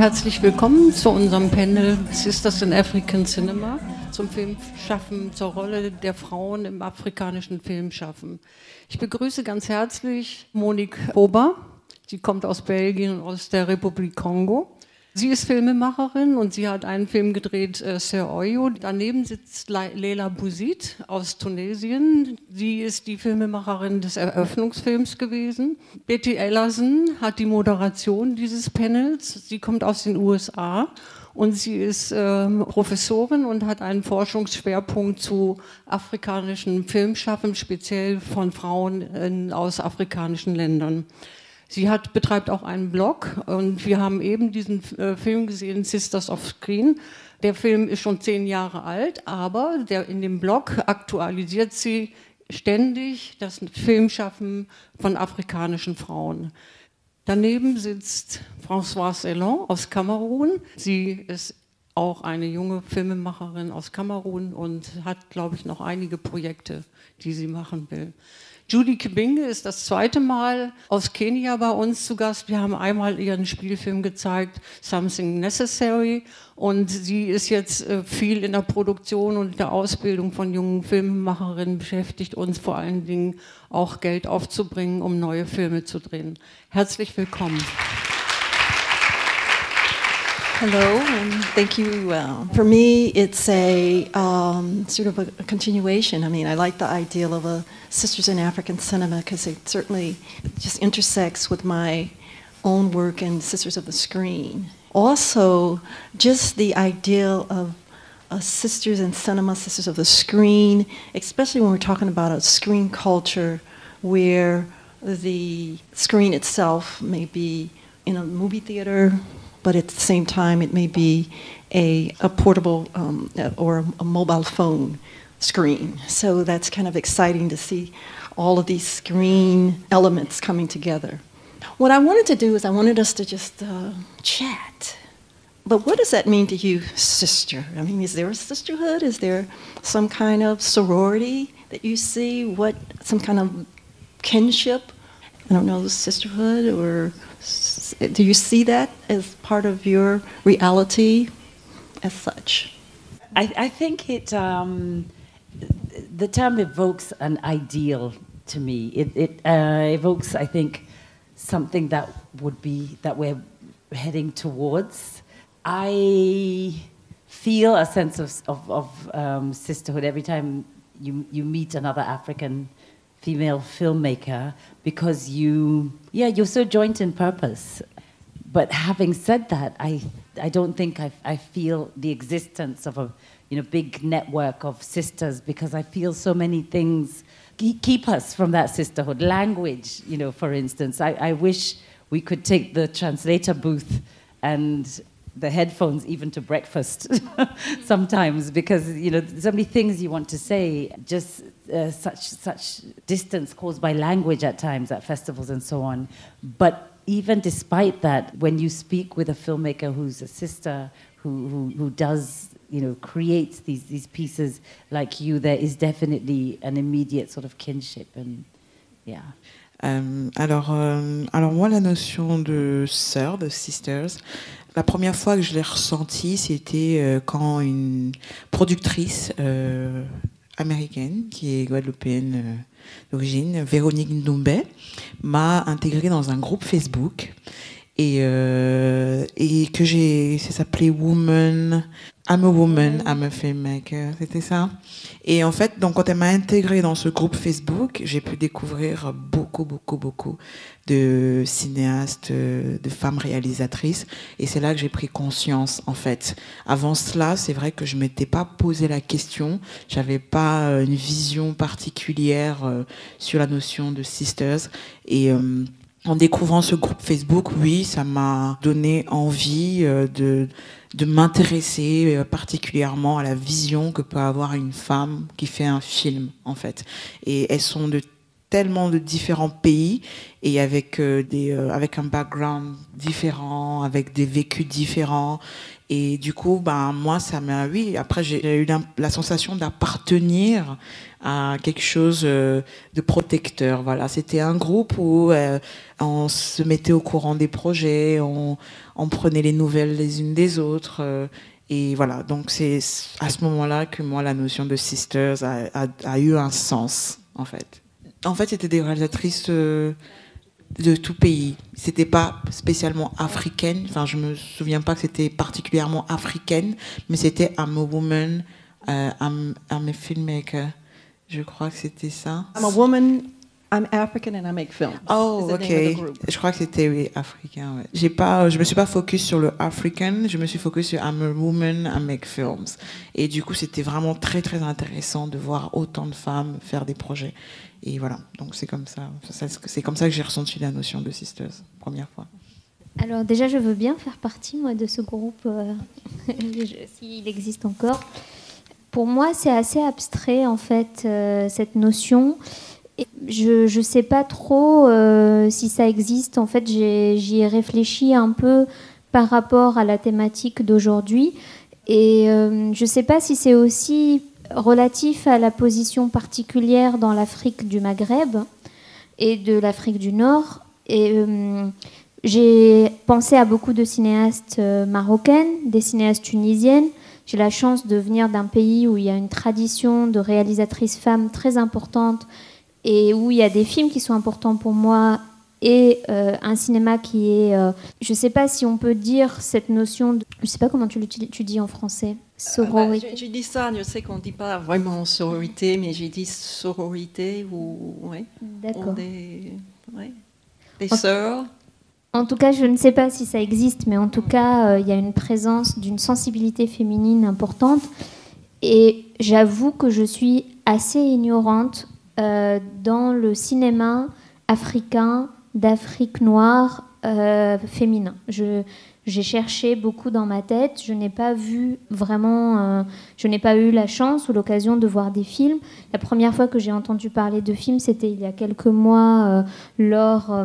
Herzlich willkommen zu unserem Panel Sisters in African Cinema zum Filmschaffen, zur Rolle der Frauen im afrikanischen Filmschaffen. Ich begrüße ganz herzlich Monique Bober. Sie kommt aus Belgien und aus der Republik Kongo. Sie ist Filmemacherin und sie hat einen Film gedreht, äh, Sir Oyo. Daneben sitzt Leila Bouzid aus Tunesien. Sie ist die Filmemacherin des Eröffnungsfilms gewesen. Betty Ellerson hat die Moderation dieses Panels. Sie kommt aus den USA und sie ist ähm, Professorin und hat einen Forschungsschwerpunkt zu afrikanischen Filmschaffen, speziell von Frauen in, aus afrikanischen Ländern. Sie hat, betreibt auch einen Blog und wir haben eben diesen äh, Film gesehen, Sisters of Screen. Der Film ist schon zehn Jahre alt, aber der, in dem Blog aktualisiert sie ständig das Filmschaffen von afrikanischen Frauen. Daneben sitzt Françoise Elan aus Kamerun. Sie ist auch eine junge Filmemacherin aus Kamerun und hat, glaube ich, noch einige Projekte, die sie machen will. Judy Kibinge ist das zweite Mal aus Kenia bei uns zu Gast. Wir haben einmal ihren Spielfilm gezeigt, Something Necessary. Und sie ist jetzt äh, viel in der Produktion und der Ausbildung von jungen Filmemacherinnen beschäftigt, uns vor allen Dingen auch Geld aufzubringen, um neue Filme zu drehen. Herzlich willkommen. Hello, and thank you. Uh, for me, it's a um, sort of a, a, continuation. I mean, I like the ideal of a Sisters in African Cinema because it certainly just intersects with my own work in Sisters of the Screen. Also, just the ideal of Sisters in Cinema, Sisters of the Screen, especially when we're talking about a screen culture where the screen itself may be in a movie theater but at the same time, it may be a, a portable um, or a mobile phone screen. So that's kind of exciting to see all of these screen elements coming together. What I wanted to do is I wanted us to just uh, chat. But what does that mean to you, sister? I mean, is there a sisterhood? Is there some kind of sorority that you see? What some kind of kinship? I don't know, sisterhood or do you see that as part of your reality as such? I, I think it, um, the term evokes an ideal to me. It, it uh, evokes, I think, something that would be, that we're heading towards. I feel a sense of, of, of um, sisterhood every time you, you meet another African female filmmaker because you yeah you're so joint in purpose. But having said that i i don't think i, I feel the existence of a you know big network of sisters because i feel so many things keep us from that sisterhood. Language you know for instance i, I wish we could take the translator booth and the headphones even to breakfast sometimes because you know so many things you want to say just uh, such such distance caused by language at times at festivals and so on. But even despite that when you speak with a filmmaker who's a sister who who, who does you know creates these these pieces like you there is definitely an immediate sort of kinship and yeah. Euh, alors, euh, alors moi, la notion de sœur, de sisters, la première fois que je l'ai ressenti, c'était euh, quand une productrice euh, américaine, qui est guadeloupéenne euh, d'origine, Véronique Ndoumbe, m'a intégré dans un groupe Facebook. Et, et que j'ai, ça s'appelait Woman I'm a woman, I'm a filmmaker, c'était ça. Et en fait, donc quand elle m'a intégrée dans ce groupe Facebook, j'ai pu découvrir beaucoup, beaucoup, beaucoup de cinéastes, de femmes réalisatrices. Et c'est là que j'ai pris conscience, en fait. Avant cela, c'est vrai que je m'étais pas posé la question. J'avais pas euh, une vision particulière euh, sur la notion de sisters. Et euh, en découvrant ce groupe Facebook, oui, ça m'a donné envie de de m'intéresser euh, particulièrement à la vision que peut avoir une femme qui fait un film, en fait. Et elles sont de tellement de différents pays et avec euh, des euh, avec un background différent, avec des vécus différents Et du coup, ben, moi, ça m'a, oui, après, j'ai eu la, sensation d'appartenir à quelque chose euh, de protecteur. Voilà, c'était un groupe où euh, on se mettait au courant des projets, on, prenait les nouvelles les unes des autres. euh, et voilà, donc c'est à ce moment-là que moi, la notion de sisters a, a, eu un sens, en fait. En fait, c'était des réalisatrices de tout pays. C'était pas spécialement africaine. Enfin, je me souviens pas que c'était particulièrement africaine, mais c'était I'm a woman, I'm, I'm a filmmaker. Je crois que c'était ça. I'm a woman, I'm African, and I make films. Oh, ok. Je crois que c'était oui, africain. Ouais. J'ai pas, je me suis pas focus sur le African. Je me suis focus sur I'm a woman, I make films. Et du coup, c'était vraiment très très intéressant de voir autant de femmes faire des projets. Et voilà. Donc c'est comme ça. Ça, C'est comme ça que j'ai ressenti la notion de sisters première fois. Alors déjà, je veux bien faire partie, moi, de ce groupe, euh, s'il existe encore. Pour moi, c'est assez abstrait, en fait, euh, cette notion. Je ne sais pas trop euh, si ça existe. En fait, j'y ai réfléchi un peu par rapport à la thématique d'aujourd'hui. Et euh, je ne sais pas si c'est aussi relatif à la position particulière dans l'Afrique du Maghreb et de l'Afrique du Nord. Euh, j'ai pensé à beaucoup de cinéastes marocaines, des cinéastes tunisiennes. J'ai la chance de venir d'un pays où il y a une tradition de réalisatrices femmes très importante et où il y a des films qui sont importants pour moi et euh, un cinéma qui est, euh, je ne sais pas si on peut dire cette notion, de, je ne sais pas comment tu, tu dis en français, Ah, bah, sororité. j'ai- j'ai dit ça, je sais qu'on ne dit pas vraiment sororité, mais j'ai dit sororité ou ouais, D'accord. des, ouais, des En- sœurs. En tout cas, je ne sais pas si ça existe, mais en tout cas, euh, il y a une présence d'une sensibilité féminine importante. Et j'avoue que je suis assez ignorante euh, dans le cinéma africain, d'Afrique noire, euh, féminin. J'ai cherché beaucoup dans ma tête, je n'ai pas vu vraiment, euh, je n'ai pas eu la chance ou l'occasion de voir des films. La première fois que j'ai entendu parler de films, c'était il y a quelques mois euh, lors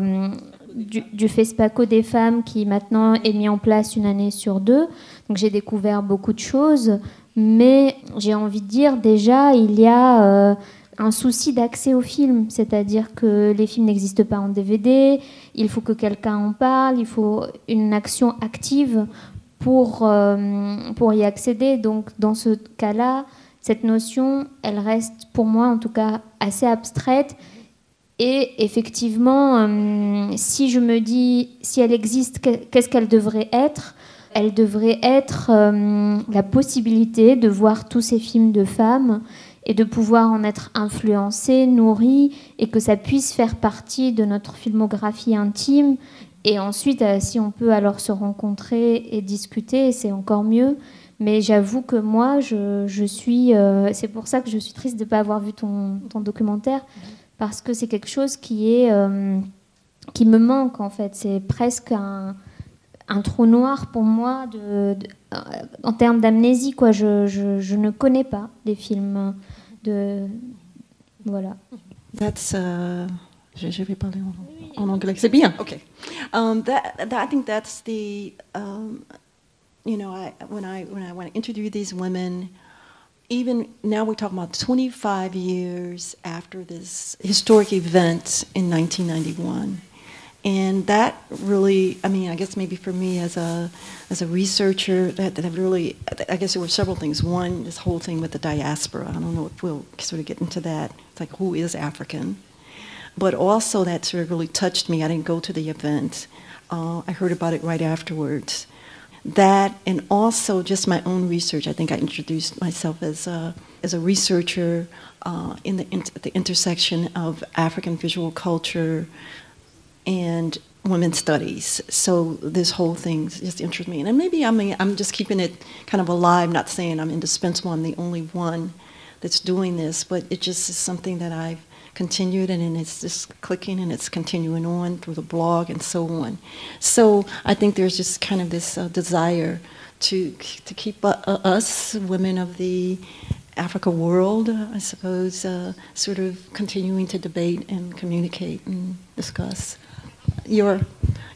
du, du FESPACO des femmes qui maintenant est mis en place une année sur deux. Donc j'ai découvert beaucoup de choses, mais j'ai envie de dire déjà il y a un souci d'accès aux films, c'est-à-dire que les films n'existent pas en DVD, il faut que quelqu'un en parle, il faut une action active pour, euh, pour y accéder. Donc dans ce cas-là, cette notion, elle reste pour moi en tout cas assez abstraite. Et effectivement, euh, si je me dis, si elle existe, que- qu'est-ce qu'elle devrait être? Elle devrait être euh, la possibilité de voir tous ces films de femmes et de pouvoir en être influencé, nourri, et que ça puisse faire partie de notre filmographie intime. Et ensuite, euh, si on peut alors se rencontrer et discuter, c'est encore mieux. Mais j'avoue que moi, je, suis. euh, c'est pour ça que je suis triste de ne pas avoir vu ton, ton documentaire, parce que c'est quelque chose qui est. euh, qui me manque en fait. C'est presque un, un trou noir pour moi en termes d'amnésie. Je, ne connais pas les films de. Voilà. That's, uh, je, vais parler en, anglais. C'est bien. Okay. Um, that, that, I think that's the, um, you know, I, when I when I want to interview these women, even now we're talking about 25 years after this historic event in 1991. And that really, I mean, I guess maybe for me as a as a researcher, that, that really, I guess there were several things. One, this whole thing with the diaspora. I don't know if we'll sort of get into that. It's like who is African, but also that sort of really touched me. I didn't go to the event. Uh, I heard about it right afterwards. That and also just my own research. I think I introduced myself as a as a researcher uh, in the in- the intersection of African visual culture and women's studies. So this whole thing just interests me. And maybe I'm, I'm just keeping it kind of alive, not saying I'm indispensable, I'm the only one that's doing this, but it just is something that I've continued and, and it's just clicking and it's continuing on through the blog and so on. So I think there's just kind of this uh, desire to, to keep uh, uh, us, women of the Africa world, I suppose, uh, sort of continuing to debate and communicate and discuss. Your,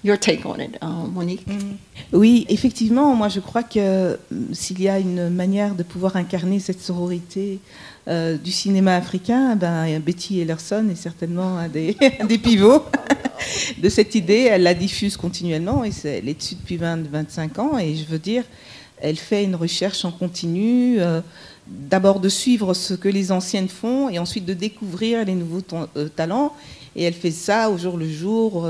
your take on it, um, Monique? Mm. Oui, effectivement, moi je crois que mm, s'il y a une manière de pouvoir incarner cette sororité euh, du cinéma africain, ben, Betty Ellerson est certainement un des, des pivots de cette idée. Elle la diffuse continuellement et elle est dessus depuis 20-25 ans. Et je veux dire, elle fait une recherche en continu. Euh, d'abord de suivre ce que les anciennes font et ensuite de découvrir les nouveaux euh, talents. Et elle fait ça au jour le jour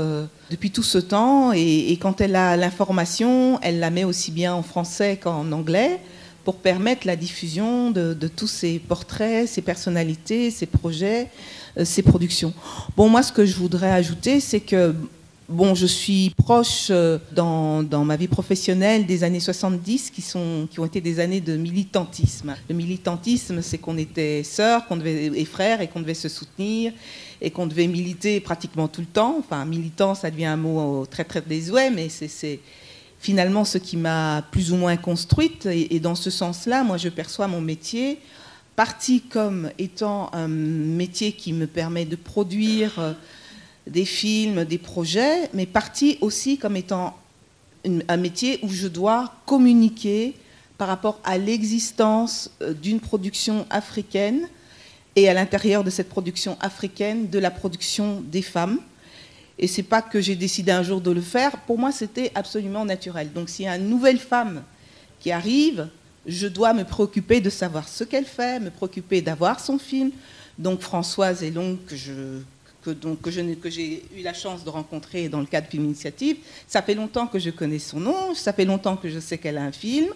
depuis tout ce temps. Et, quand elle a l'information, elle la met aussi bien en français qu'en anglais pour permettre la diffusion de, tous ces portraits, ces personnalités, ces projets, euh, ces productions. Bon, moi, ce que je voudrais ajouter, c'est que Bon, je suis proche euh, dans, dans, ma vie professionnelle des années 70 qui, sont, qui ont été des années de militantisme. Le militantisme, c'est qu'on était sœurs qu'on devait, et frères et qu'on devait se soutenir et qu'on devait militer pratiquement tout le temps. Enfin, militant, ça devient un mot très très désuet, mais c'est finalement ce qui m'a plus ou moins construite. Et, dans ce sens-là, moi, je perçois mon métier parti comme étant un métier qui me permet de produire euh, des films, des projets, mais parti aussi comme étant un métier où je dois communiquer par rapport à l'existence euh, d'une production africaine et à l'intérieur de cette production africaine, de la production des femmes. Et c'est pas que j'ai décidé un jour de le faire. Pour moi, c'était absolument naturel. Donc, s'il y a une nouvelle femme qui arrive, je dois me préoccuper de savoir ce qu'elle fait, me préoccuper d'avoir son film. Donc, Françoise Elon, que je que, donc, que, j'ai eu la chance de rencontrer dans le cadre Film Initiative. Ça fait longtemps que je connais son nom, ça fait longtemps que je sais qu'elle a un film,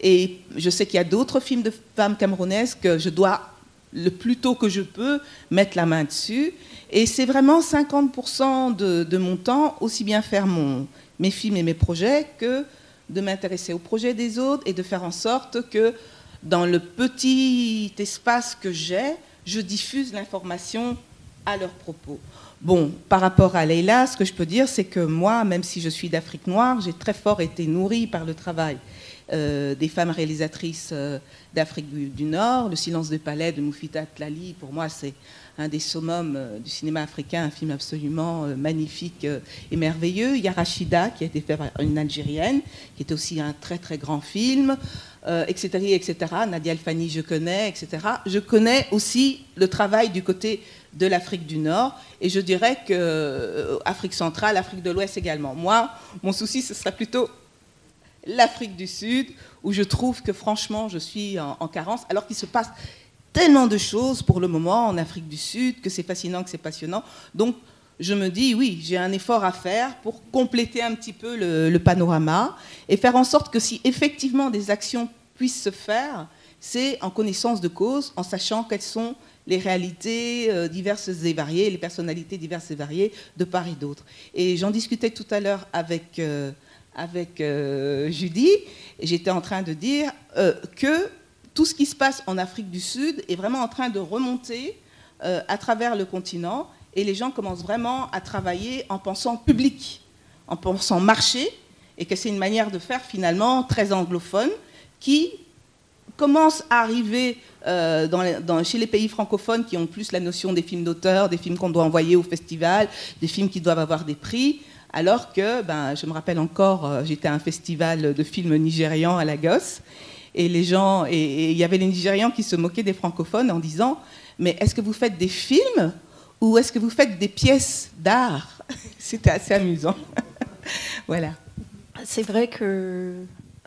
et je sais qu'il y a d'autres films de femmes camerounaises que je dois, le plus tôt que je peux, mettre la main dessus. Et c'est vraiment 50% de, mon temps, aussi bien faire mon, mes films et mes projets que de m'intéresser aux projets des autres et de faire en sorte que dans le petit espace que j'ai, je diffuse l'information à leur propos. Bon, par rapport à Leila, ce que je peux dire, c'est que moi, même si je suis d'Afrique noire, j'ai très fort été nourrie par le travail euh, des femmes réalisatrices euh, d'Afrique du, Nord. Le silence des palais de Moufita Tlali, pour moi, c'est un des summums euh, du cinéma africain, un film absolument magnifique et merveilleux. Il qui a été fait par une Algérienne, qui était aussi un très très grand film, etc., etc. Nadia Alfani, je connais, etc. Je connais aussi le travail du côté de l'Afrique du Nord, et je dirais que Afrique centrale, Afrique de l'Ouest également. Moi, mon souci, ce sera plutôt l'Afrique du Sud, où je trouve que franchement, je suis en, en carence, alors qu'il se passe tellement de choses pour le moment en Afrique du Sud, que c'est fascinant, que c'est passionnant. Donc, je me dis, oui, j'ai un effort à faire pour compléter un petit peu le, panorama et faire en sorte que si effectivement des actions puissent se faire, c'est en connaissance de cause, en sachant quelles sont les réalités euh, diverses et variées, les personnalités diverses et variées de part et d'autre. Et j'en discutais tout à l'heure avec, euh, avec euh, Judy, j'étais en train de dire que tout ce qui se passe en Afrique du Sud est vraiment en train de remonter euh, à travers le continent et les gens commencent vraiment à travailler en pensant public, en pensant marché, et que c'est une manière de faire finalement très anglophone qui commence à arriver euh, chez les pays francophones qui ont plus la notion des films d'auteur, des films qu'on doit envoyer au festival, des films qui doivent avoir des prix. Alors que, ben, je me rappelle encore, euh, j'étais à un festival de films nigérians à Lagos, et les gens, et il y avait les Nigérians qui se moquaient des francophones en disant Mais est-ce que vous faites des films ou est-ce que vous faites des pièces d'art? C'était assez amusant. voilà. C'est vrai que,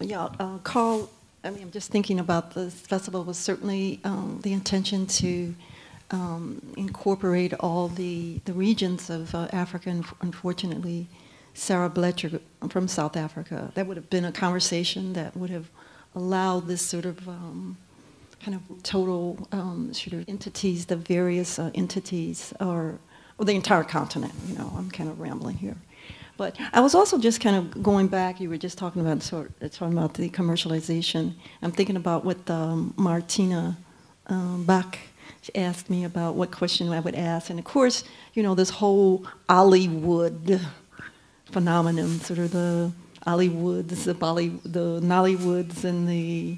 yeah, uh, Carl, I mean, I'm just thinking about this festival was certainly um, the intention to um, incorporate all the, the regions of uh, Africa, and unfortunately, Sarah Bletcher from South Africa. That would have been a conversation that would have allowed this sort of um, kind of total um, sort of entities, the various uh, entities, or, or the entire continent. You know, I'm kind of rambling here. But I was also just kind of going back. You were just talking about sort of, talking about the commercialization. I'm thinking about what um, Martina um, Bach asked me about what question I would ask, and of course, you know, this whole Hollywood phenomenon, sort of the Hollywoods, the Bolly, the Nollywoods, and the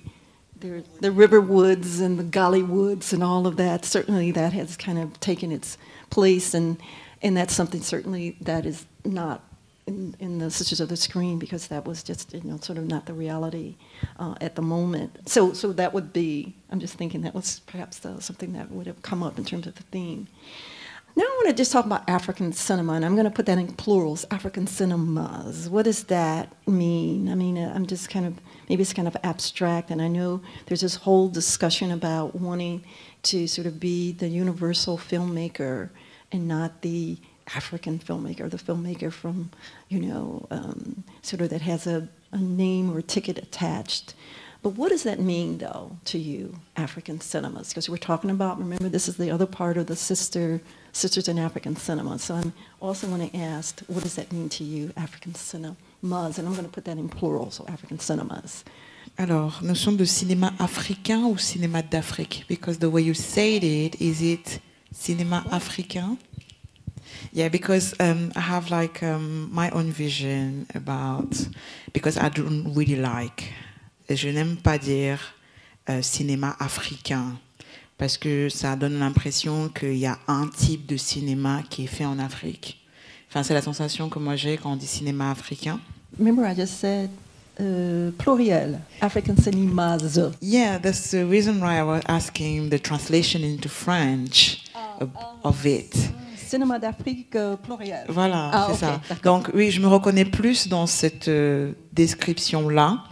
the, the Riverwoods and the Gollywoods and all of that. Certainly, that has kind of taken its place, and and that's something certainly that is not in, in the Sisters of the Screen because that was just you know sort of not the reality uh, at the moment. So so that would be. I'm just thinking that was perhaps the, something that would have come up in terms of the theme. Now I want to just talk about African cinema, and I'm going to put that in plurals. African cinemas. What does that mean? I mean, uh, I'm just kind of maybe it's kind of abstract, and I know there's this whole discussion about wanting to sort of be the universal filmmaker and not the African filmmaker, the filmmaker from, you know, um, sort of that has a, a name or ticket attached. But what does that mean, though, to you, African cinemas? Because we're talking about, remember, this is the other part of the sister Sisters in African Cinema. So I'm also going to ask, what does that mean to you, African cinemas? And I'm going to put that in plural, so African cinemas. Alors, notion de cinéma africain ou cinéma d'Afrique? Because the way you said it, is it cinéma africain? Yeah, because um, I have like um, my own vision about because I don't really like. Je n'aime pas dire euh, cinéma africain parce que ça donne l'impression qu'il y a un type de cinéma qui est fait en Afrique. Enfin, c'est la sensation que moi j'ai quand on dit cinéma africain. Remember, I just said uh, pluriel, African cinemas. Yeah, that's the reason why I was asking the translation into French of, of it. Cinéma d'Afrique euh, pluriel. Voilà, Ah, c'est ça. Donc oui, je me reconnais plus dans cette euh, description-là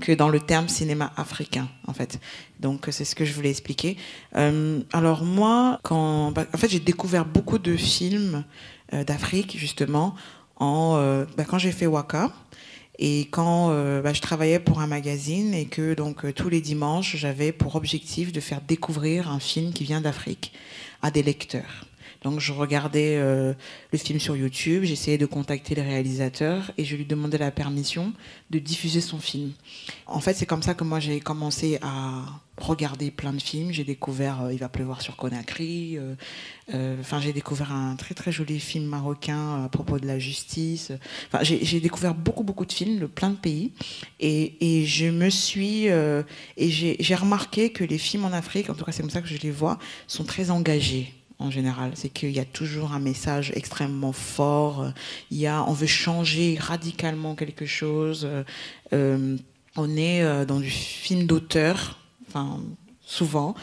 que dans le terme cinéma africain, en fait. Donc c'est ce que je voulais expliquer. Euh, alors moi, quand, bah, en fait, j'ai découvert beaucoup de films euh, d'Afrique justement en euh, bah, quand j'ai fait Waka. Et quand euh, bah, je travaillais pour un magazine et que donc euh, tous les dimanches j'avais pour objectif de faire découvrir un film qui vient d'Afrique à des lecteurs. Donc je regardais euh, le film sur YouTube, j'essayais de contacter le réalisateur et je lui demandais la permission de diffuser son film. En fait, c'est comme ça que moi j'ai commencé à regarder plein de films. J'ai découvert euh, Il va pleuvoir sur Conakry. euh, Enfin, j'ai découvert un très très joli film marocain à propos de la justice. Enfin, j'ai découvert beaucoup beaucoup de films de plein de pays et, et je me suis et j'ai remarqué que les films en Afrique, en tout cas c'est comme ça que je les vois, sont très engagés en général. C'est qu'il y a toujours un message extrêmement fort. Il y a, on veut changer radicalement quelque chose. Euh, euh, on est euh, dans du film d'auteur, enfin souvent.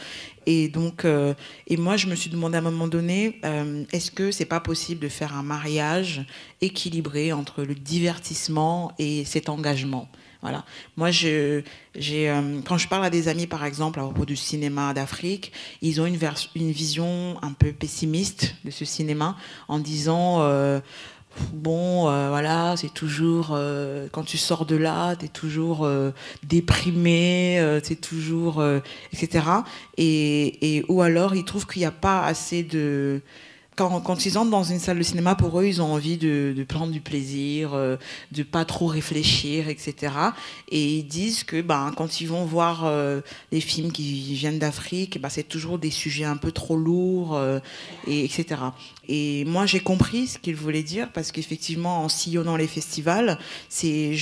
Et donc, euh, et moi, je me suis demandé à un moment donné, euh, est-ce que c'est pas possible de faire un mariage équilibré entre le divertissement et cet engagement? Voilà. Moi, je, euh, quand je parle à des amis, par exemple, à propos du cinéma d'Afrique, ils ont une, une vision un peu pessimiste de ce cinéma en disant euh, bon, euh, voilà, c'est toujours euh, quand tu sors de là, t'es toujours euh, déprimé, c'est toujours etc. Et, et ou alors ils trouvent qu'il n'y a pas assez de quand, ils entrent dans une salle de cinéma, pour eux, ils ont envie de, prendre du plaisir, euh, de pas trop réfléchir, etc. Et ils disent que ben, quand ils vont voir euh, les films qui viennent d'Afrique, ben, c'est toujours des sujets un peu trop lourds, euh, et, etc. Et moi, j'ai compris ce qu'ils voulaient dire, parce qu'effectivement, en sillonnant les festivals, c'est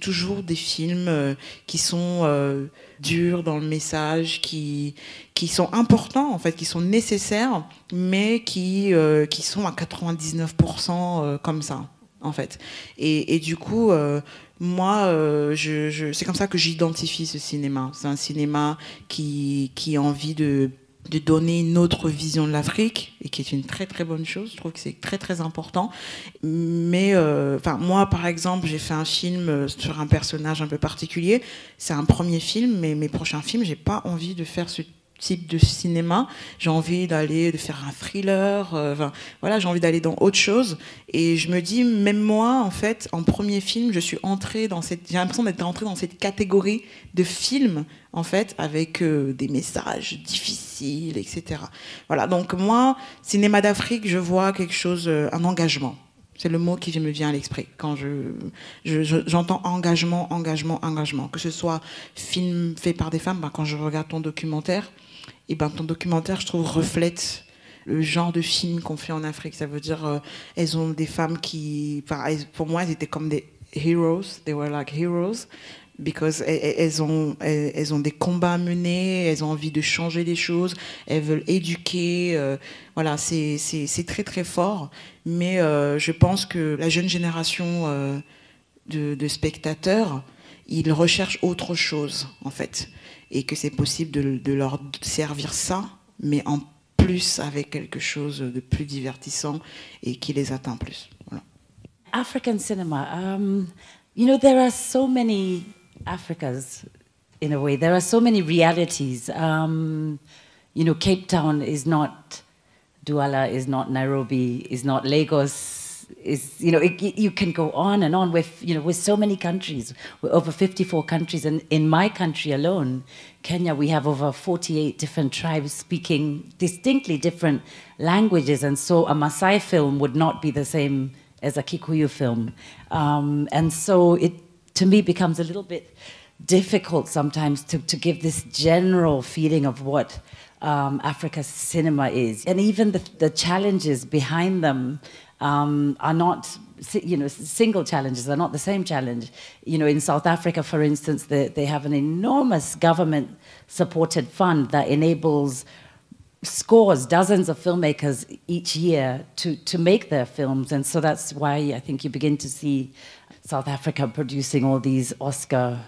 toujours des films euh, qui sont euh, durs dans le message, qui, qui sont importants, en fait, qui sont nécessaires, mais qui, euh, qui sont à 99% euh, comme ça, en fait. Et, et du coup, euh, moi, je- c'est comme ça que j'identifie ce cinéma. C'est un cinéma qui, qui a envie de de donner une autre vision de l'Afrique et qui est une très très bonne chose. Je trouve que c'est très très important. Mais euh, enfin moi par exemple j'ai fait un film euh, sur un personnage un peu particulier. C'est un premier film, mais mes prochains films j'ai pas envie de faire ce type de cinéma. J'ai envie d'aller de faire un thriller. euh, voilà j'ai envie d'aller dans autre chose. Et je me dis même moi en fait en premier film je suis entrée dans cette j'ai l'impression d'être entrée dans cette catégorie de films en fait, avec euh, des messages difficiles, etc. Voilà, donc moi, cinéma d'Afrique, je vois quelque chose, euh, un engagement. C'est le mot qui me vient à l'esprit quand je- j'entends engagement, engagement, engagement. Que ce soit film fait par des femmes, ben, quand je regarde ton documentaire, et ben ton documentaire, je trouve, reflète le genre de film qu'on fait en Afrique. Ça veut dire, euh, elles ont des femmes qui, pour moi, elles étaient comme des heroes. They were like heroes because elles ont, elles, ont des combats à mener, elles ont envie de changer les choses, elles veulent éduquer. Euh, voilà, c'est très très fort. Mais euh, je pense que la jeune génération euh, de, spectateurs, ils recherchent autre chose en fait, et que c'est possible de, de, leur servir ça, mais en plus avec quelque chose de plus divertissant et qui les atteint plus. African cinema. Um, you know, there are so many Africas in a way. There are so many realities. Um, you know, Cape Town is not Douala, is not Nairobi, is not Lagos. Is you know it, you can go on and on with you know with so many countries, with over 54 countries, and in my country alone, Kenya, we have over 48 different tribes speaking distinctly different languages, and so a Maasai film would not be the same as a Kikuyu film, um, and so it to me becomes a little bit difficult sometimes to, to give this general feeling of what um, Africa's cinema is. And even the, the challenges behind them um, are not, you know, single challenges, are not the same challenge. You know, in South Africa, for instance, they, they have an enormous government supported fund that enables scores, dozens of filmmakers each year to, to make their films. And so that's why I think you begin to see South Africa producing all these Oscar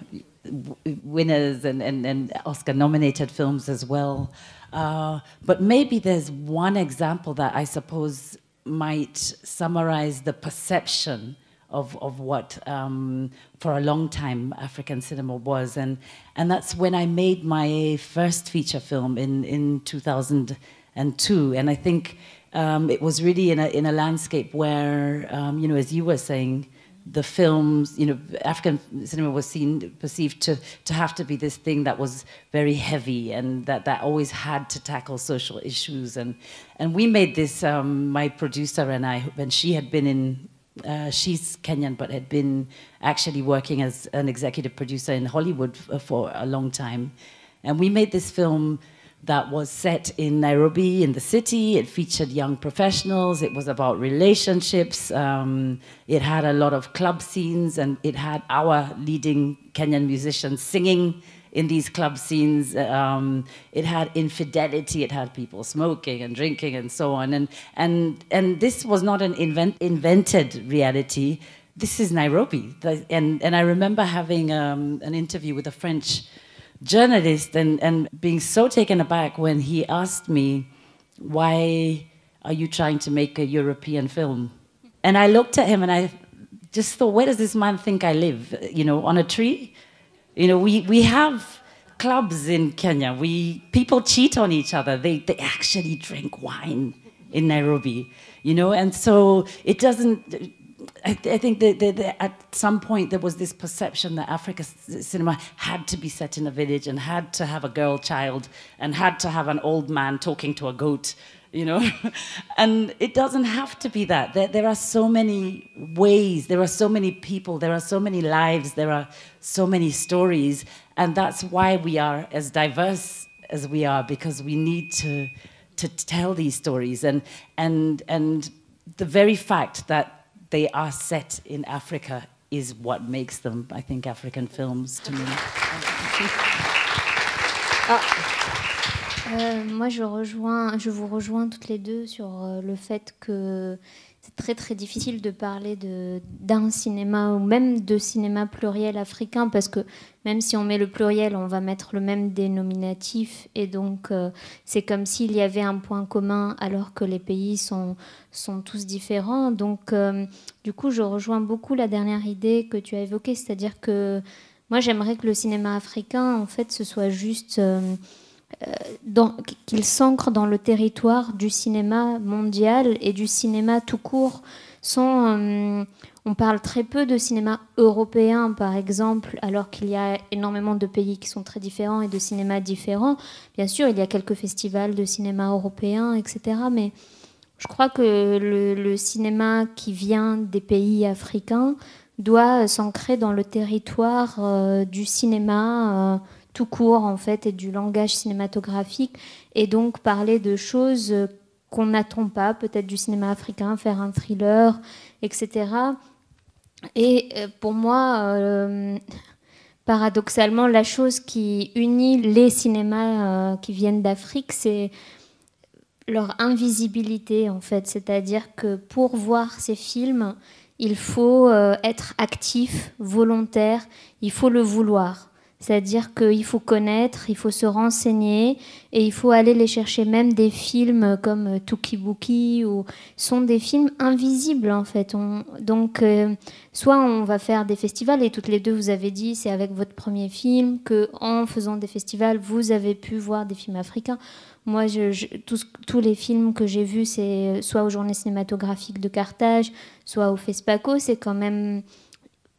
winners and, and, and Oscar nominated films as well. Uh, but maybe there's one example that I suppose might summarize the perception of, of what um, for a long time African cinema was. And, and that's when I made my first feature film in, in 2002. And I think um, it was really in a, in a landscape where, um, you know, as you were saying, the films, you know, African cinema was seen, perceived to, to have to be this thing that was very heavy and that, that always had to tackle social issues. And, and we made this, um, my producer and I, when she had been in, uh, she's Kenyan, but had been actually working as an executive producer in Hollywood for a long time. And we made this film that was set in Nairobi in the city. It featured young professionals. It was about relationships. Um, it had a lot of club scenes, and it had our leading Kenyan musicians singing in these club scenes. Um, it had infidelity. It had people smoking and drinking and so on. And and and this was not an invent, invented reality. This is Nairobi. And and I remember having um, an interview with a French journalist and, and being so taken aback when he asked me, Why are you trying to make a European film? And I looked at him and I just thought, Where does this man think I live? You know, on a tree? You know, we, we have clubs in Kenya. We, people cheat on each other. They, they actually drink wine in Nairobi, you know, and so it doesn't I, I think that, that, that, at some point there was this perception that Africa cinema had to be set in a village and had to have a girl child and had to have an old man talking to a goat, you know? and it doesn't have to be that. There, there are so many ways, there are so many people, there are so many lives, there are so many stories. And that's why we are as diverse as we are, because we need to, to tell these stories. And, and, and the very fact that they are set in Africa is what makes them, I think, African films to me. Ah. Euh, moi, je, rejoins, je vous rejoins toutes les deux sur euh, le fait que c'est très très difficile de parler d'un cinéma ou même de cinéma pluriel africain parce que même si on met le pluriel, on va mettre le même dénominatif et donc euh, c'est comme s'il y avait un point commun alors que les pays sont, sont tous différents. Donc euh, du coup, je rejoins beaucoup la dernière idée que tu as évoquée, c'est-à-dire que moi j'aimerais que le cinéma africain en fait ce soit juste... Euh, qu'il s'ancre dans le territoire du cinéma mondial et du cinéma tout court. Euh, on parle très peu de cinéma européen, par exemple, alors qu'il y a énormément de pays qui sont très différents et de cinéma différents. Bien sûr, il y a quelques festivals de cinéma européen, etc. Mais je crois que le, cinéma qui vient des pays africains doit s'ancrer dans le territoire euh, du cinéma tout court en fait et du langage cinématographique et donc parler de choses qu'on n'attend pas, peut-être du cinéma africain, faire un thriller, etc. Et euh, pour moi, euh, paradoxalement, la chose qui unit les cinémas qui viennent d'Afrique, c'est leur invisibilité en fait. C'est-à-dire que pour voir ces films, il faut être actif, volontaire, il faut le vouloir. C'est-à-dire qu'il faut connaître, il faut se renseigner et il faut aller les chercher. Même des films comme Tukibuki ou sont des films invisibles en fait. donc, euh, soit on va faire des festivals et toutes les deux vous avez dit c'est avec votre premier film que en faisant des festivals vous avez pu voir des films africains. Moi, tous, tous, les films que j'ai vus, c'est soit aux Journées cinématographiques de Carthage, soit au FESPACO. C'est quand même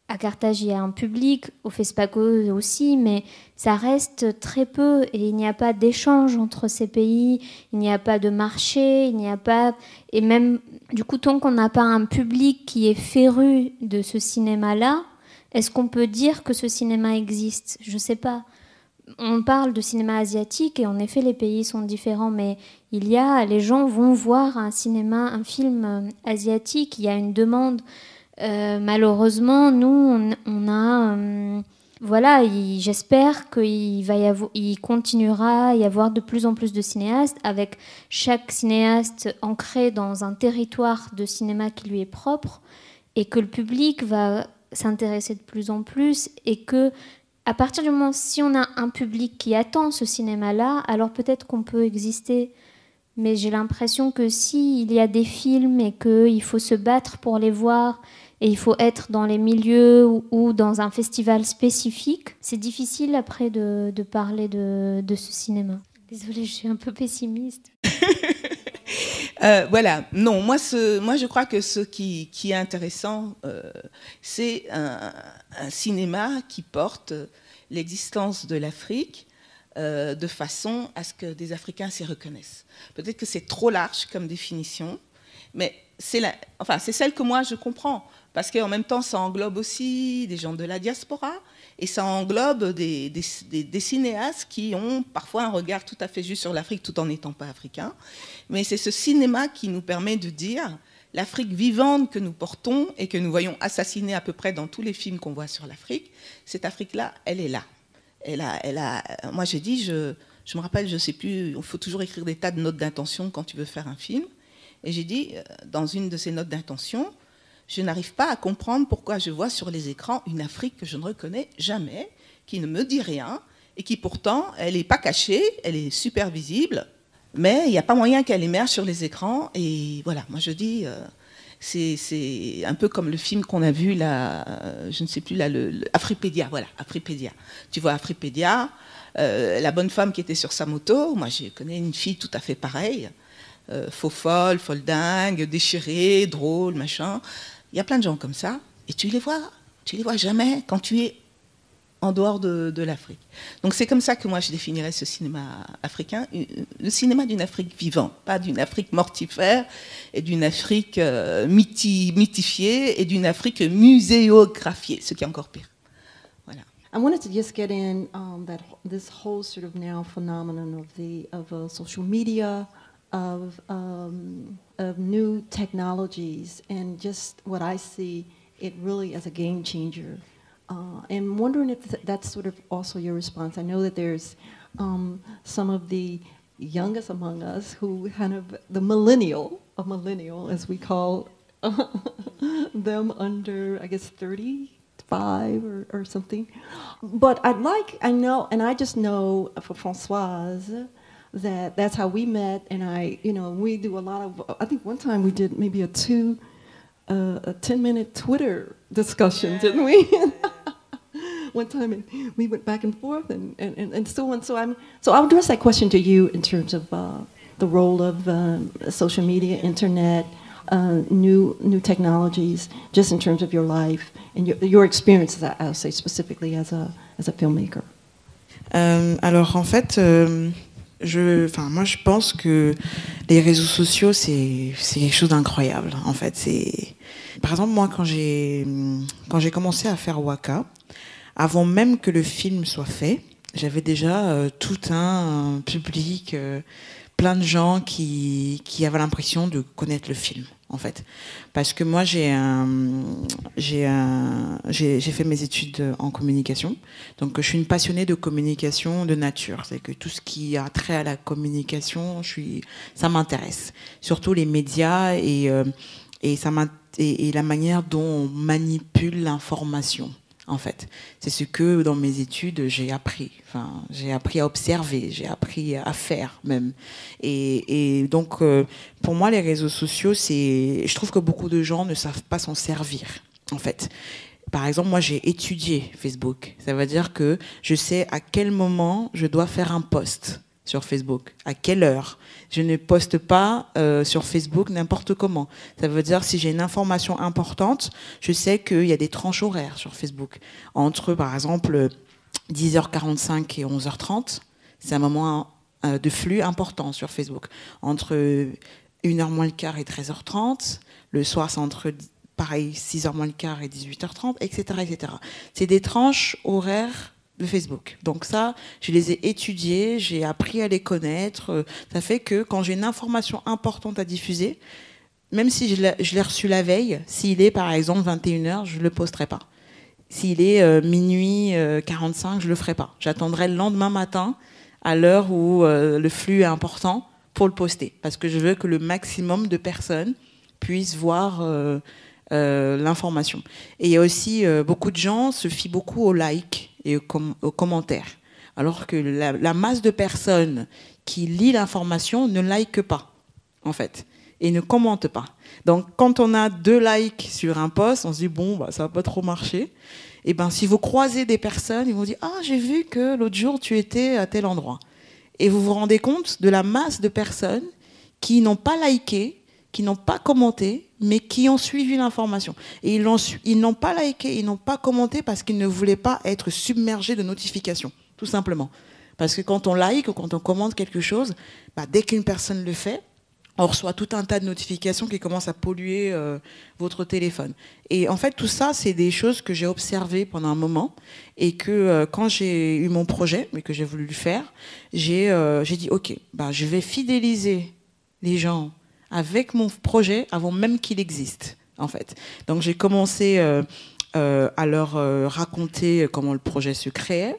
à Carthage, il y a un public, au FESPACO aussi, mais ça reste très peu et il n'y a pas d'échange entre ces pays, il n'y a pas de marché, il n'y a pas. Et même, du coup, tant qu'on n'a pas un public qui est féru de ce cinéma-là, est-ce qu'on peut dire que ce cinéma existe? Je ne sais pas. On parle de cinéma asiatique et en effet, les pays sont différents, mais il y a. Les gens vont voir un cinéma, un film asiatique, il y a une demande. Euh, malheureusement, nous, on, a. Euh, voilà, j'espère qu'il continuera à y avoir de plus en plus de cinéastes, avec chaque cinéaste ancré dans un territoire de cinéma qui lui est propre, et que le public va s'intéresser de plus en plus, et que à partir du moment si on a un public qui attend ce cinéma-là, alors peut-être qu'on peut exister. Mais j'ai l'impression que s'il y a des films et qu'il faut se battre pour les voir et il faut être dans les milieux ou, dans un festival spécifique, c'est difficile après de, parler de, ce cinéma. Désolée, je suis un peu pessimiste. Euh, voilà, non, moi je crois que ce qui, est intéressant, euh, c'est un, cinéma qui porte l'existence de l'Afrique euh, de façon à ce que des Africains s'y reconnaissent. Peut-être que c'est trop large comme définition, mais c'est enfin, celle que moi je comprends parce qu'en même temps, ça englobe aussi des gens de la diaspora, et ça englobe des, cinéastes qui ont parfois un regard tout à fait juste sur l'Afrique tout en n'étant pas africains. Mais c'est ce cinéma qui nous permet de dire l'Afrique vivante que nous portons et que nous voyons assassiner à peu près dans tous les films qu'on voit sur l'Afrique, cette Afrique-là, elle est là. Elle a, moi j'ai dit, je, je me rappelle, je ne sais plus, il faut toujours écrire des tas de notes d'intention quand tu veux faire un film. Et j'ai dit, euh, dans une de ces notes d'intention, je n'arrive pas à comprendre pourquoi je vois sur les écrans une Afrique que je ne reconnais jamais, qui ne me dit rien, et qui pourtant, elle n'est pas cachée, elle est super visible, mais il n'y a pas moyen qu'elle émerge sur les écrans. Et voilà, moi je dis, euh, c'est un peu comme le film qu'on a vu là, euh, je ne sais plus là, le, Afripédia, voilà, Afripédia. Tu vois Afripédia, euh, la bonne femme qui était sur sa moto, moi je connais une fille tout à fait pareille, faux folle, folle dingue, déchirée, drôle, machin. Il y a plein de gens comme ça, et tu les vois, tu les vois jamais quand tu es en dehors de, l'Afrique. Donc c'est comme ça que moi je définirais ce cinéma africain, le cinéma d'une Afrique vivante, pas d'une Afrique mortifère et d'une Afrique euh, mythifiée et d'une Afrique muséographiée, ce qui est encore pire. Voilà. I wanted to just get in um, that this whole sort of now phenomenon of the of uh, social media. of, um, of new technologies and just what I see it really as a game changer. Uh, and wondering if that's sort of also your response. I know that there's um, some of the youngest among us who kind of the millennial, a millennial as we call them under, I guess, 35 or, or something. But I'd like, I know, and I just know for Francoise, that that's how we met. And I, you know, we do a lot of. I think one time we did maybe a two, uh, a ten minute Twitter discussion, yeah. didn't we? one time, and we went back and forth, and, and, and, and so on. So I'm so I'll address that question to you in terms of uh, the role of um, social media, internet. Uh, new new technologies, just in terms of your life and your, your experiences, I'll say specifically as a as a filmmaker. Um, alors en fait, um, Je, enfin, moi, je pense que les réseaux sociaux, c'est quelque chose d'incroyable. En fait, c'est par exemple moi quand j'ai quand j'ai commencé à faire Waka, avant même que le film soit fait, j'avais déjà euh, tout un, public, euh, plein de gens qui qui avaient l'impression de connaître le film en fait. Parce que moi, j'ai j'ai j'ai fait mes études en communication. Donc, je suis une passionnée de communication de nature. C'est que tout ce qui a trait à la communication, je suis, ça m'intéresse. Surtout les médias et, euh, et, ça et, et la manière dont on manipule l'information en fait. C'est ce que dans mes études j'ai appris. Enfin, j'ai appris à observer, j'ai appris à faire même. Et, donc, euh, pour moi, les réseaux sociaux, c'est, je trouve que beaucoup de gens ne savent pas s'en servir, en fait. Par exemple, moi, j'ai étudié Facebook. Ça veut dire que je sais à quel moment je dois faire un post sur Facebook À quelle heure? Je ne poste pas euh, sur Facebook n'importe comment. Ça veut dire si j'ai une information importante, je sais qu'il y a des tranches horaires sur Facebook. Entre, par exemple, 10h45 et 11h30, c'est un moment euh, de flux important sur Facebook. Entre 1h moins le quart et 13h30, le soir c'est entre pareil 6h moins le quart et 18h30, etc. etc. C'est des tranches horaires Facebook. Donc ça, je les ai étudiés, j'ai appris à les connaître. Ça fait que quand j'ai une information importante à diffuser, même si je l'ai reçu la veille, s'il est par exemple 21h, je ne le posterai pas. S'il est euh, minuit 45, euh, je ne le ferai pas. J'attendrai le lendemain matin à l'heure où euh, le flux est important pour le poster. Parce que je veux que le maximum de personnes puissent voir l'information. Et il y a aussi beaucoup de gens se fient beaucoup au like et aux, commentaires. Alors que la, masse de personnes qui lit l'information ne like pas, en fait, et ne commente pas. Donc, quand on a deux likes sur un post, on se dit, bon, bah, ça va pas trop marcher. Et eh ben, si vous croisez des personnes, ils vont dire, ah, j'ai vu que l'autre jour, tu étais à tel endroit. Et vous vous rendez compte de la masse de personnes qui n'ont pas liké, qui n'ont pas commenté, mais qui ont suivi l'information. Et ils n'ont pas liké, ils n'ont pas commenté parce qu'ils ne voulaient pas être submergés de notifications, tout simplement. Parce que quand on like ou quand on commente quelque chose, bah, dès qu'une personne le fait, on reçoit tout un tas de notifications qui commencent à polluer euh, votre téléphone. Et en fait, tout ça, c'est des choses que j'ai observées pendant un moment et que euh, quand j'ai eu mon projet, mais que j'ai voulu le faire, j'ai euh, dit, OK, bah, je vais fidéliser les gens avec mon projet avant même qu'il existe, en fait. Donc j'ai commencé euh, euh, à leur euh, raconter comment le projet se créait,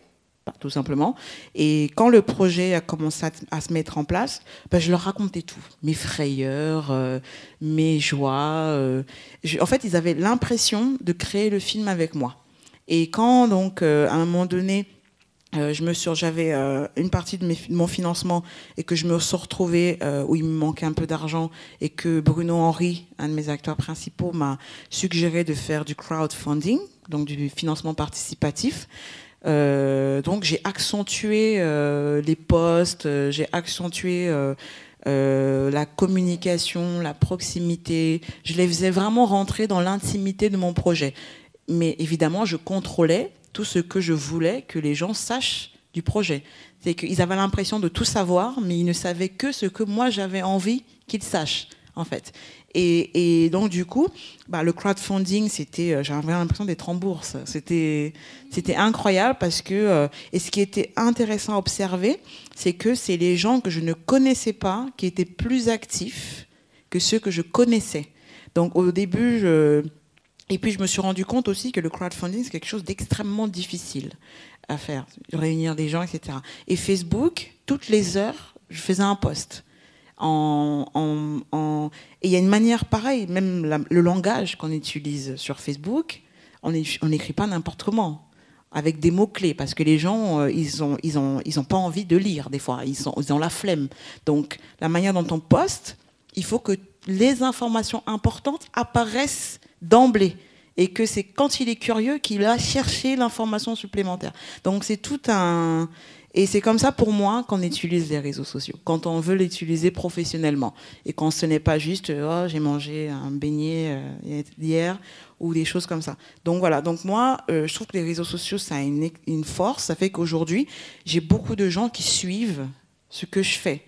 tout simplement. Et quand le projet a commencé à, se mettre en place, ben, je leur racontais tout. Mes frayeurs, mes joies. en fait, ils avaient l'impression de créer le film avec moi. Et quand, donc, à un moment donné, euh, je me suis, j'avais euh, une partie de, mon financement et que je me suis retrouvée euh, où il me manquait un peu d'argent et que Bruno Henry, un de mes acteurs principaux, m'a suggéré de faire du crowdfunding, donc du financement participatif. donc j'ai accentué les postes, j'ai accentué la communication, la proximité. Je les faisais vraiment rentrer dans l'intimité de mon projet. Mais évidemment, je contrôlais tout ce que je voulais que les gens sachent du projet. C'est qu'ils avaient l'impression de tout savoir, mais ils ne savaient que ce que moi j'avais envie qu'ils sachent, en fait. Et, donc du coup, bah, le crowdfunding, c'était, euh, j'avais l'impression d'être en bourse. C'était, incroyable parce que, euh, et ce qui était intéressant à observer, c'est que c'est les gens que je ne connaissais pas qui étaient plus actifs que ceux que je connaissais. Donc au début, je, et puis je me suis rendu compte aussi que le crowdfunding, c'est quelque chose d'extrêmement difficile à faire, réunir des gens, etc. Et Facebook, toutes les heures, je faisais un post. Et il y a une manière pareille, même le langage qu'on utilise sur Facebook, on n'écrit pas n'importe comment, avec des mots-clés, parce que les gens, euh, ils n'ont pas envie de lire des fois, ils ont la flemme. Donc la manière dont on poste, il faut que les informations importantes apparaissent d'emblée et que c'est quand il est curieux qu'il va chercher l'information supplémentaire. Donc c'est tout un et c'est comme ça pour moi qu'on utilise les réseaux sociaux, quand on veut l'utiliser professionnellement et quand ce n'est pas juste oh j'ai mangé un beignet euh, hier ou des choses comme ça. Donc voilà, donc moi euh, je trouve que les réseaux sociaux ça a une, une force, ça fait qu'aujourd'hui j'ai beaucoup de gens qui suivent ce que je fais.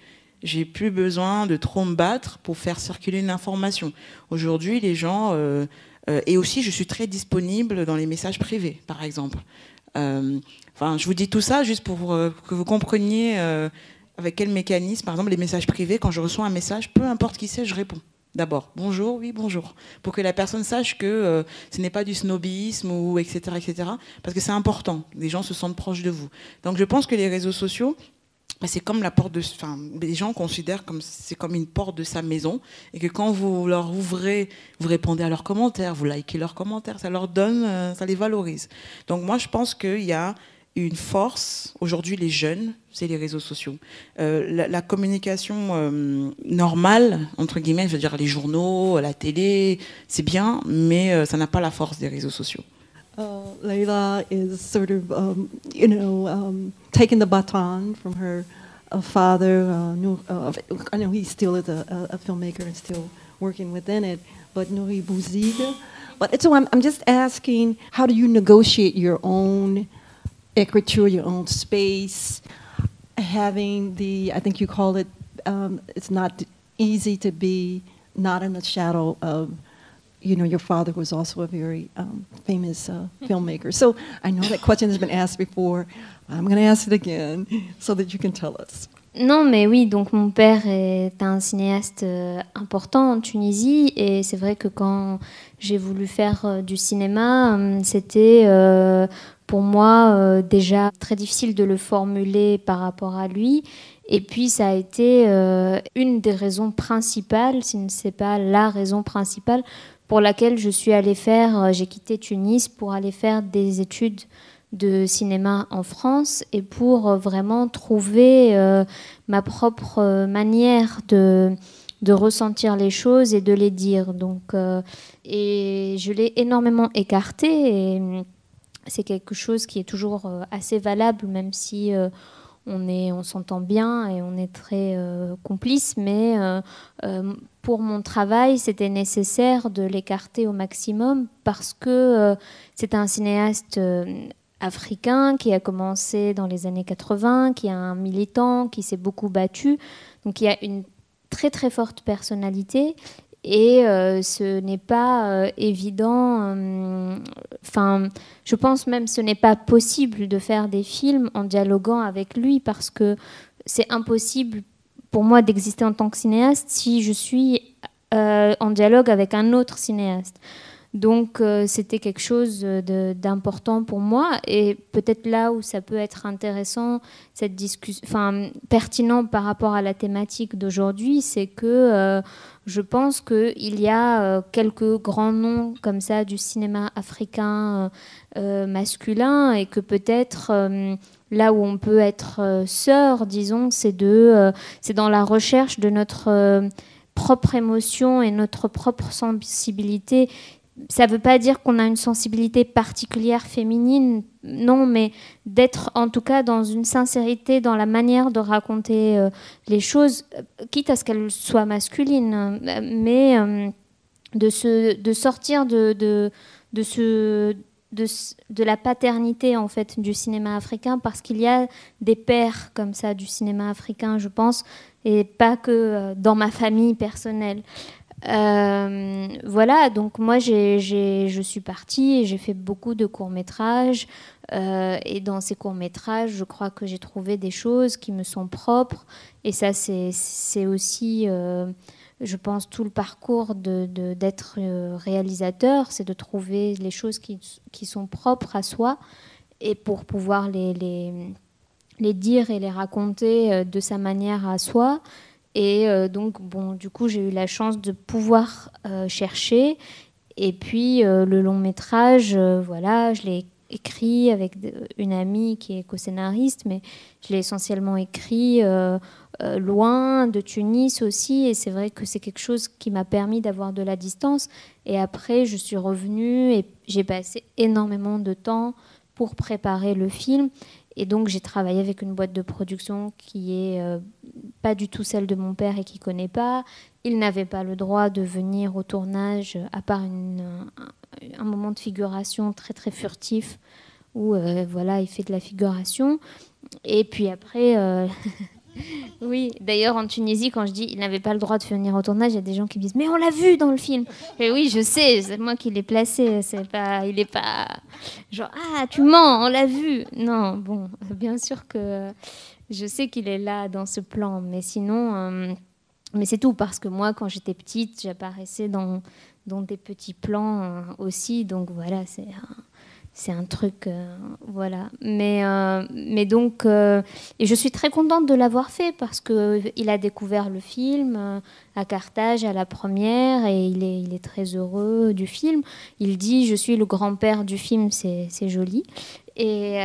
J'ai plus besoin de trop me battre pour faire circuler une information. Aujourd'hui, les gens euh, euh, et aussi, je suis très disponible dans les messages privés, par exemple. Euh, enfin, je vous dis tout ça juste pour que vous compreniez avec quel mécanisme, par exemple, les messages privés. Quand je reçois un message, peu importe qui c'est, je réponds d'abord. Bonjour, oui, bonjour. Pour que la personne sache que ce n'est pas du snobisme ou etc. etc. parce que c'est important. Les gens se sentent proches de vous. Donc je pense que les réseaux sociaux, c'est comme la porte de. Enfin, les gens considèrent comme c'est comme une porte de sa maison et que quand vous leur ouvrez, vous répondez à leurs commentaires, vous likez leurs commentaires, ça leur donne, euh, ça les valorise. Donc moi, je pense qu'il y a une force. Aujourd'hui, les jeunes, c'est les réseaux sociaux. Euh, la, communication euh, normale, entre guillemets, je veux dire les journaux, la télé, c'est bien, mais ça n'a pas la force des réseaux sociaux. Uh, Layla is sort of, um, you know, um, taking the baton from her uh, father. Uh, uh, I know he still is a, a, filmmaker and still working within it, but Nouri Bouzid. But so I'm, I'm just asking, how do you negotiate your own écriture, your own space, having the, I think you call it, um, it's not easy to be not in the shadow of, you know, your father was also a very um, famous uh, filmmaker. So I know that question has been asked before. I'm going to ask it again so that you can tell us. Non, mais oui, donc mon père est un cinéaste euh, important en Tunisie et c'est vrai que quand j'ai voulu faire euh, du cinéma, hum, c'était euh, pour moi euh, déjà très difficile de le formuler par rapport à lui. Et puis ça a été euh, une des raisons principales, si ce n'est pas la raison principale, pour laquelle je suis allée faire, euh, j'ai quitté Tunis pour aller faire des études de cinéma en France et pour vraiment trouver ma propre manière de, ressentir les choses et de les dire. Donc, et je l'ai énormément écarté. Et, c'est quelque chose qui est toujours euh, assez valable, même si euh, on est, on s'entend bien et on est très euh, complice. Mais pour mon travail, c'était nécessaire de l'écarter au maximum parce que c'est un cinéaste africain qui a commencé dans les années 80, qui est un militant, qui s'est beaucoup battu, donc il a une très très forte personnalité et euh, ce n'est pas euh, évident. Euh, enfin, je pense même ce n'est pas possible de faire des films en dialoguant avec lui parce que c'est impossible pour moi d'exister en tant que cinéaste si je suis en dialogue avec un autre cinéaste. Donc c'était quelque chose d'important pour moi et peut-être là où ça peut être intéressant, cette discussion, enfin pertinent par rapport à la thématique d'aujourd'hui, c'est que je pense qu'il y a euh, quelques grands noms comme ça du cinéma africain euh, euh, masculin et que peut-être là où on peut être sœur, disons, c'est dans la recherche de notre propre émotion et notre propre sensibilité ça ne veut pas dire qu'on a une sensibilité particulière féminine, non, mais d'être en tout cas dans une sincérité dans la manière de raconter euh, les choses, euh, quitte à ce qu'elles soient masculines, mais euh, de, se, de sortir de, de, de, ce, de, de la paternité en fait du cinéma africain, parce qu'il y a des pères comme ça du cinéma africain, je pense, et pas que dans ma famille personnelle. Euh, voilà, donc moi je suis partie et j'ai fait beaucoup de courts-métrages. Euh, et dans ces courts-métrages, je crois que j'ai trouvé des choses qui me sont propres. Et ça, c'est aussi, euh, je pense, tout le parcours d'être réalisateur, c'est de trouver les choses qui, qui, sont propres à soi et pour pouvoir les, les, les dire et les raconter de sa manière à soi. Et euh, donc, bon, du coup, j'ai eu la chance de pouvoir euh, chercher. Et puis, euh, le long métrage, voilà, je l'ai écrit avec une amie qui est co-scénariste, mais je l'ai essentiellement écrit loin de Tunis aussi. Et c'est vrai que c'est quelque chose qui m'a permis d'avoir de la distance. Et après, je suis revenue et j'ai passé énormément de temps pour préparer le film. Et donc j'ai travaillé avec une boîte de production qui est euh, pas du tout celle de mon père et qui connaît pas. Il n'avait pas le droit de venir au tournage à part un, moment de figuration très très furtif où euh, voilà il fait de la figuration. Et puis après euh, Oui, d'ailleurs en Tunisie, quand je dis il n'avait pas le droit de venir au tournage, il y a des gens qui me disent mais on l'a vu dans le film. Et oui, je sais, c'est moi qui l'ai placé. C'est pas, il est pas genre ah tu mens, on l'a vu. Non, bon, bien sûr que je sais qu'il est là dans ce plan, mais sinon. Euh, mais c'est tout, parce que moi, quand j'étais petite, j'apparaissais dans, dans des petits plans euh, aussi. Donc voilà, c'est c'est un truc, euh, voilà. Mais, euh, mais donc, et je suis très contente de l'avoir fait parce qu'il a découvert le film à Carthage à la première et il est, il est très heureux du film. Il dit Je suis le grand-père du film, c'est joli. Et,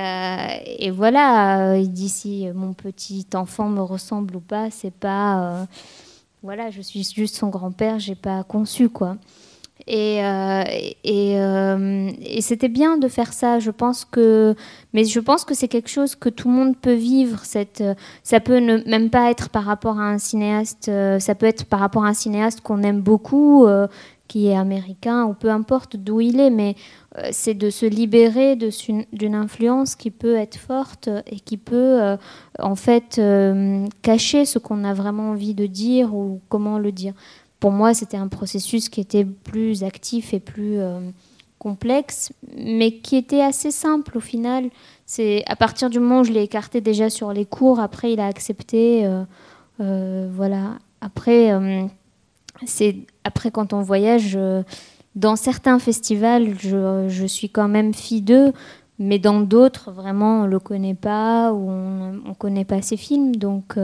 et, voilà, il dit si mon petit enfant me ressemble ou pas, c'est pas voilà, je suis juste son grand-père, j'ai pas conçu quoi. Et, euh, euh, et, c'était bien de faire ça. Je pense que, mais je pense que c'est quelque chose que tout le monde peut vivre. Cette, ça peut ne, même pas être par rapport à un cinéaste. Euh, ça peut être par rapport à un cinéaste qu'on aime beaucoup, qui est américain ou peu importe d'où il est. Mais c'est de se libérer d'une influence qui peut être forte et qui peut en fait cacher ce qu'on a vraiment envie de dire ou comment le dire pour moi, c'était un processus qui était plus actif et plus euh, complexe, mais qui était assez simple au final. C'est à partir du moment où je l'ai écarté déjà sur les cours, après il a accepté. Euh, euh, voilà. Après, c'est après quand on voyage. dans certains festivals, je, suis quand même fille d'eux, mais dans d'autres, vraiment, on ne le connaît pas ou on ne connaît pas ses films. Donc,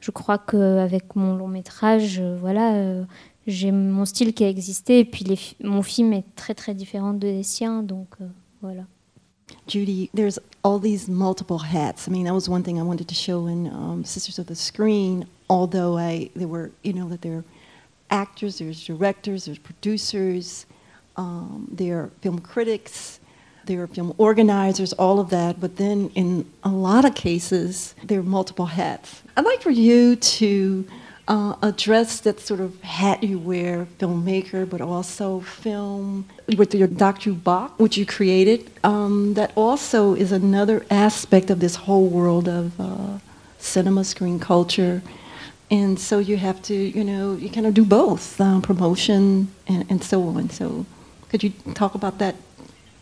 je crois qu'avec mon long métrage, euh, voilà, euh, j'ai mon style qui a existé. Et puis, les, mon film est très, très différent des siens. Donc, euh, voilà. Judy, there's all these multiple hats. I mean, that was one thing I wanted to show in um, Sisters of the Screen. Although I, there were, you know, that there actors, there's directors, there's producers, um, there are film critics. There are film organizers, all of that, but then in a lot of cases, there are multiple hats. I'd like for you to uh, address that sort of hat you wear, filmmaker, but also film with your Dr. Bach, which you created. Um, that also is another aspect of this whole world of uh, cinema, screen culture. And so you have to, you know, you kind of do both um, promotion and, and so on. So could you talk about that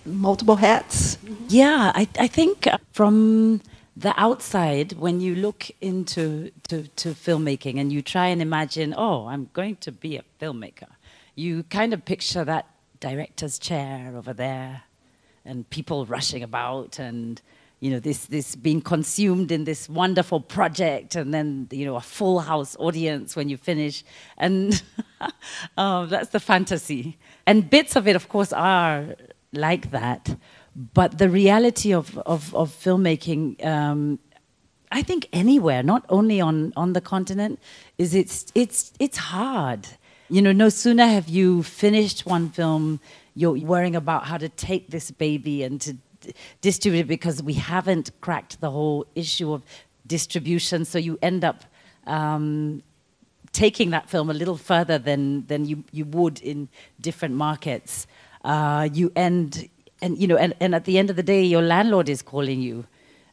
multiple hats? Yeah, I, I think from the outside, when you look into to, to filmmaking and you try and imagine, oh, I'm going to be a filmmaker, you kind of picture that director's chair over there and people rushing about and you know this this being consumed in this wonderful project and then you know a full house audience when you finish and um, that's the fantasy and bits of it of course are like that. But the reality of, of, of filmmaking, um, I think anywhere, not only on, on the continent, is it's, it's, it's hard. You know, no sooner have you finished one film, you're worrying about how to take this baby and to distribute it because we haven't cracked the whole issue of distribution. So you end up um, taking that film a little further than, than you, you would in different markets uh, you end, and you know, and, and at the end of the day, your landlord is calling you.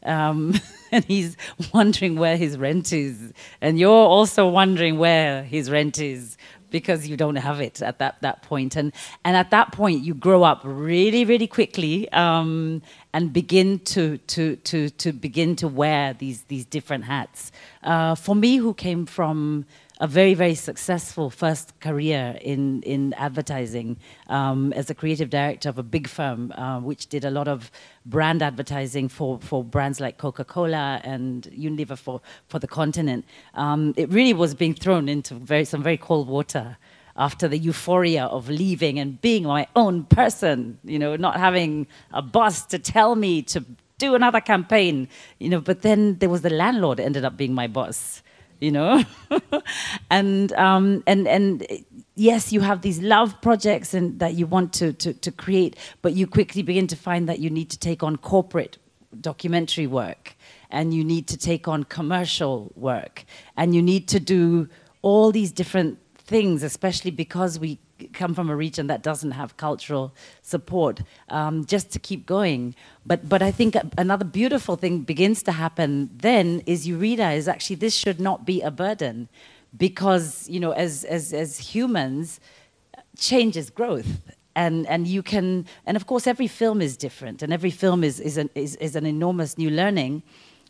Um, and he's wondering where his rent is, and you're also wondering where his rent is because you don't have it at that, that point. And, and at that point, you grow up really, really quickly um, and begin to, to, to, to begin to wear these, these different hats. Uh, for me, who came from a very, very successful first career in, in advertising um, as a creative director of a big firm, uh, which did a lot of brand advertising for, for brands like Coca Cola and Unilever for, for the continent. Um, it really was being thrown into very, some very cold water after the euphoria of leaving and being my own person, you know, not having a boss to tell me to do another campaign, you know, but then there was the landlord ended up being my boss you know? And um, and and yes you have these love projects and that you want to, to to create but you quickly begin to find that you need to take on corporate documentary work and you need to take on commercial work and you need to do all these different things especially because we come from a region that doesn't have cultural support um, just to keep going. But, but I think another beautiful thing begins to happen then is you realize actually this should not be a burden because, you know, as, as, as humans, change is growth. And, and you can, and of course, every film is different and every film is, is, an, is, is an enormous new learning.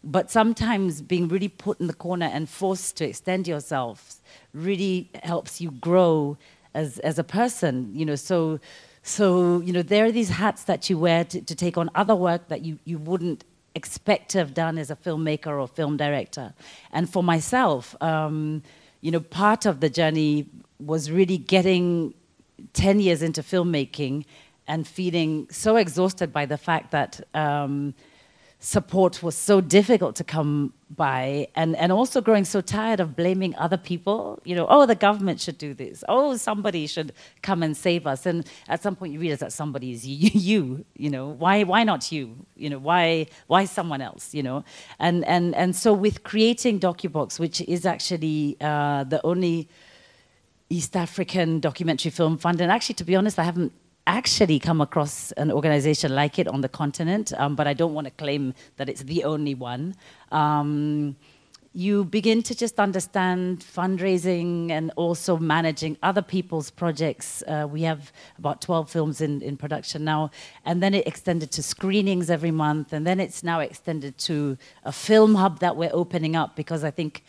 but sometimes being really put in the corner and forced to extend yourself really helps you grow as, as a person, you know, so, so, you know, there are these hats that you wear to, to take on other work that you, you wouldn't expect to have done as a filmmaker or film director. And for myself, um, you know, part of the journey was really getting 10 years into filmmaking and feeling so exhausted by the fact that um, support was so difficult to come by and, and also growing so tired of blaming other people you know oh the government should do this. Oh somebody should come and save us. And at some point you realize that somebody is you you, you know. Why why not you? You know why why someone else you know? And and and so with creating docubox which is actually uh, the only east african documentary film fund and actually to be honest i haven't actually come across an organization like it on the continent, um, but I don't want to claim that it's the only one. Um, you begin to just understand fundraising and also managing other people's projects. Uh, we have about 12 films in, in production now, and then it extended to screenings every month, and then it's now extended to a film hub that we're opening up because I think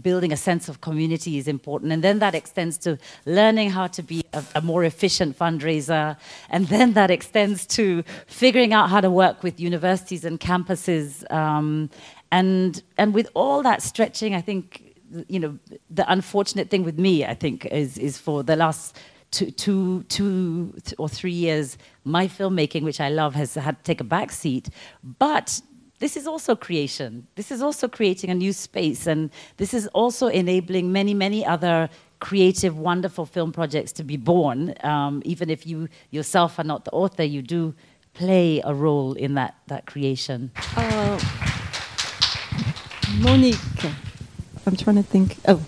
building a sense of community is important. And then that extends to learning how to be a, a, more efficient fundraiser. And then that extends to figuring out how to work with universities and campuses. Um, and, and with all that stretching, I think, you know, the unfortunate thing with me, I think, is, is for the last two, two, two or three years, my filmmaking, which I love, has had to take a back seat. But this is also creation. This is also creating a new space, and this is also enabling many, many other creative, wonderful film projects to be born. Um, even if you yourself are not the author, you do play a role in that, that creation. Uh, Monique, I'm trying to think. Oh,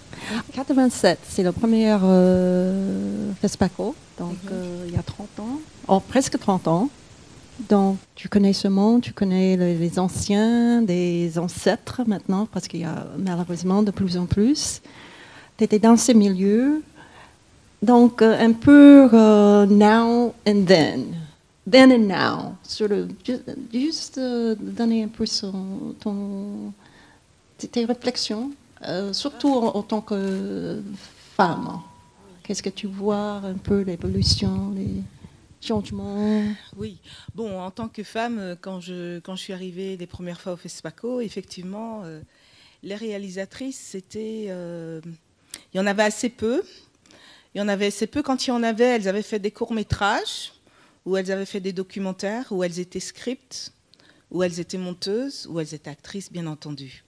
87, c'est le premier euh, FESPACO, donc mm -hmm. euh, il y a 30 ans, oh, presque 30 ans. Donc, tu connais ce monde, tu connais les anciens, des ancêtres maintenant, parce qu'il y a malheureusement de plus en plus. Tu étais dans ces milieux. Donc, euh, un peu uh, now and then. Then and now. Sort of, juste, uh, donner un peu son, ton, tes réflexions, surtout en, tant que femme. Qu'est-ce que tu vois un peu l'évolution oui, bon, en tant que femme, euh, quand je, quand je suis arrivée les premières fois au FESPACO, effectivement, euh, les réalisatrices, c'était. Euh, il y en avait assez peu. Il y en avait assez peu. Quand il y en avait, elles avaient fait des courts-métrages, ou elles avaient fait des documentaires, où elles étaient scripts, où elles étaient monteuses, ou elles étaient actrices, bien entendu.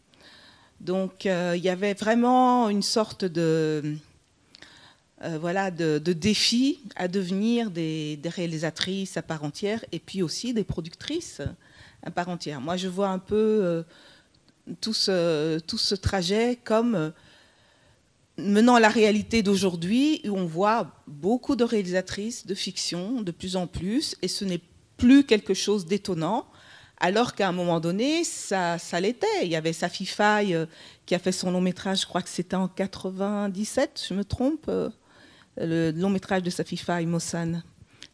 Donc, il y avait vraiment une sorte de euh, voilà, de, défis à devenir des, réalisatrices à part entière et puis aussi des productrices à part entière. Moi, je vois un peu euh, tout, ce, tout, ce, trajet comme euh, menant à la réalité d'aujourd'hui où on voit beaucoup de réalisatrices de fiction de plus en plus et ce n'est plus quelque chose d'étonnant. Alors qu'à un moment donné, ça, ça l'était. Il y avait Safi Faye qui a fait son long métrage, je crois que c'était en 97, je me trompe le long métrage de Safi Faye, Mossan.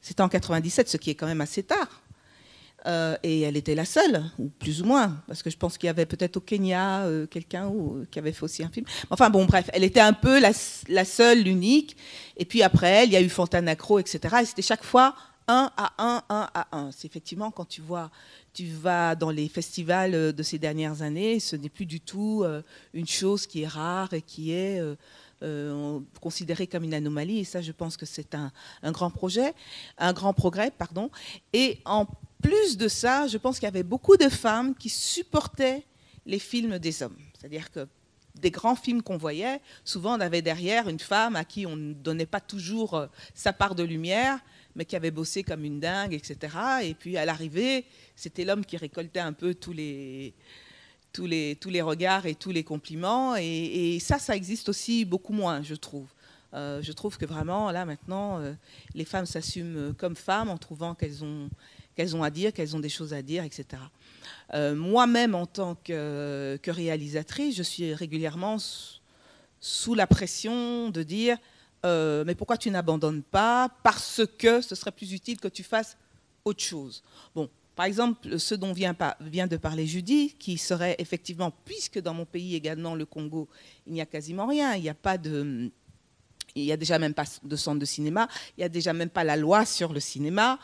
C'était en 97, ce qui est quand même assez tard. Euh, et elle était la seule, ou plus ou moins, parce que je pense qu'il y avait peut-être au Kenya euh, quelqu'un qui avait fait aussi un film. Enfin bon, bref, elle était un peu la, seule, l'unique. Et puis après il y a eu Fontanacro, etc. Et c'était chaque fois un à un, un à un. C'est effectivement quand tu vois, tu vas dans les festivals de ces dernières années, ce n'est plus du tout euh, une chose qui est rare et qui est euh, considéré comme une anomalie. Et ça, je pense que c'est un, grand projet, un grand progrès, pardon. Et en plus de ça, je pense qu'il y avait beaucoup de femmes qui supportaient les films des hommes. C'est-à-dire que des grands films qu'on voyait, souvent on avait derrière une femme à qui on ne donnait pas toujours euh, sa part de lumière, mais qui avait bossé comme une dingue, etc. Et puis à l'arrivée, c'était l'homme qui récoltait un peu tous les, tous les, regards et tous les compliments. Et, ça, ça existe aussi beaucoup moins, je trouve. Euh, je trouve que vraiment, là, maintenant, euh, les femmes s'assument comme femmes en trouvant qu'elles ont, qu'elles ont à dire, qu'elles ont des choses à dire, etc. Euh, moi-même, en tant que, que, réalisatrice, je suis régulièrement sous la pression de dire mais pourquoi tu n'abandonnes pas? Parce que ce serait plus utile que tu fasses autre chose. Bon, Par exemple, ce dont vient, de parler Judy, qui serait effectivement, puisque dans mon pays également, le Congo, il n'y a quasiment rien, il n'y a pas de il a déjà même pas de centre de cinéma, il n'y a déjà même pas la loi sur le cinéma,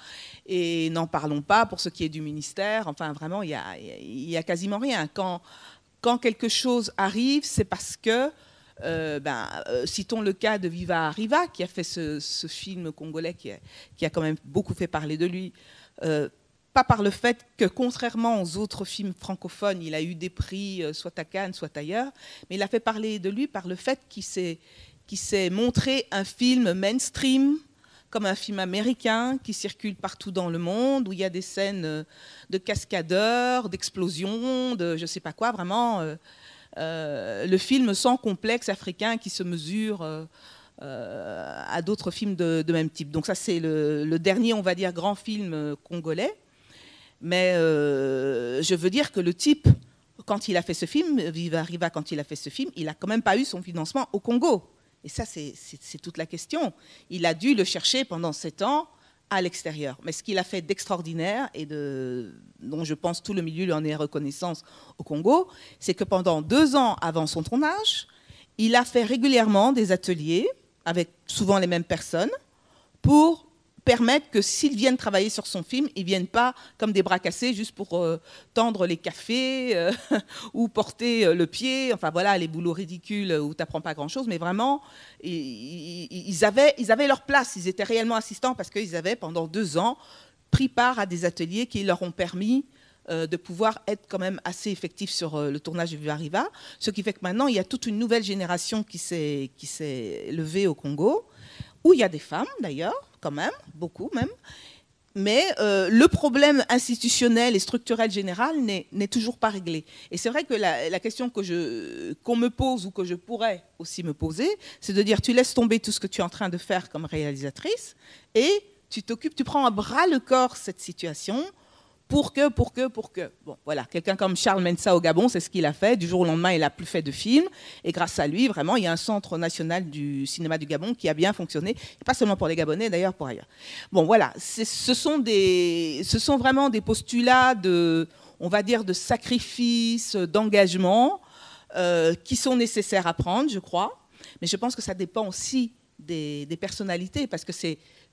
et n'en parlons pas pour ce qui est du ministère. Enfin, vraiment, il n'y a, a quasiment rien. Quand, quelque chose arrive, c'est parce que, euh, ben, euh, citons le cas de Viva Arriva, qui a fait ce, film congolais qui a, qui a, quand même beaucoup fait parler de lui. Euh, pas par le fait que, contrairement aux autres films francophones, il a eu des prix, soit à Cannes, soit ailleurs, mais il a fait parler de lui par le fait qu'il s'est montré un film mainstream, comme un film américain qui circule partout dans le monde, où il y a des scènes euh, de cascadeurs, d'explosions, de je ne sais pas quoi, vraiment euh, euh, le film sans complexe africain qui se mesure à d'autres films de, même type. Donc ça c'est le, dernier, on va dire, grand film congolais. Mais je veux dire que le type, quand il a fait ce film, Viva Riva, quand il a fait ce film, il n'a quand même pas eu son financement au Congo. Et ça, c'est toute la question. Il a dû le chercher pendant sept ans à l'extérieur. Mais ce qu'il a fait d'extraordinaire et dont je pense tout le milieu lui en est reconnaissance au Congo, c'est que pendant deux ans avant son tournage, il a fait régulièrement des ateliers avec souvent les mêmes personnes pour permettre que s'ils viennent travailler sur son film, ils ne viennent pas comme des bras cassés juste pour euh, tendre les cafés euh, ou porter euh, le pied, enfin voilà, les boulots ridicules où tu n'apprends pas grand-chose, mais vraiment, ils, avaient, ils avaient leur place, ils étaient réellement assistants parce qu'ils avaient pendant deux ans pris part à des ateliers qui leur ont permis de pouvoir être quand même assez effectifs sur le tournage de Viva Riva, ce qui fait que maintenant, il y a toute une nouvelle génération qui s'est levée au Congo, où il y a des femmes d'ailleurs, quand même, beaucoup même. Mais euh, le problème institutionnel et structurel général n'est toujours pas réglé. Et c'est vrai que la, question qu'on me pose ou que je pourrais aussi me poser, c'est de dire tu laisses tomber tout ce que tu es en train de faire comme réalisatrice et tu t'occupes, tu prends à bras le corps cette situation pour que, pour que, pour que. Bon, voilà, quelqu'un comme Charles Mensa au Gabon, c'est ce qu'il a fait. Du jour au lendemain, il n'a plus fait de films. Et grâce à lui, vraiment, il y a un centre national du cinéma du Gabon qui a bien fonctionné. Pas seulement pour les Gabonais, d'ailleurs, pour ailleurs. Bon, voilà, ce sont, vraiment des postulats de, on va dire, de sacrifice, d'engagement, euh, qui sont nécessaires à prendre, je crois. Mais je pense que ça dépend aussi des, personnalités, parce que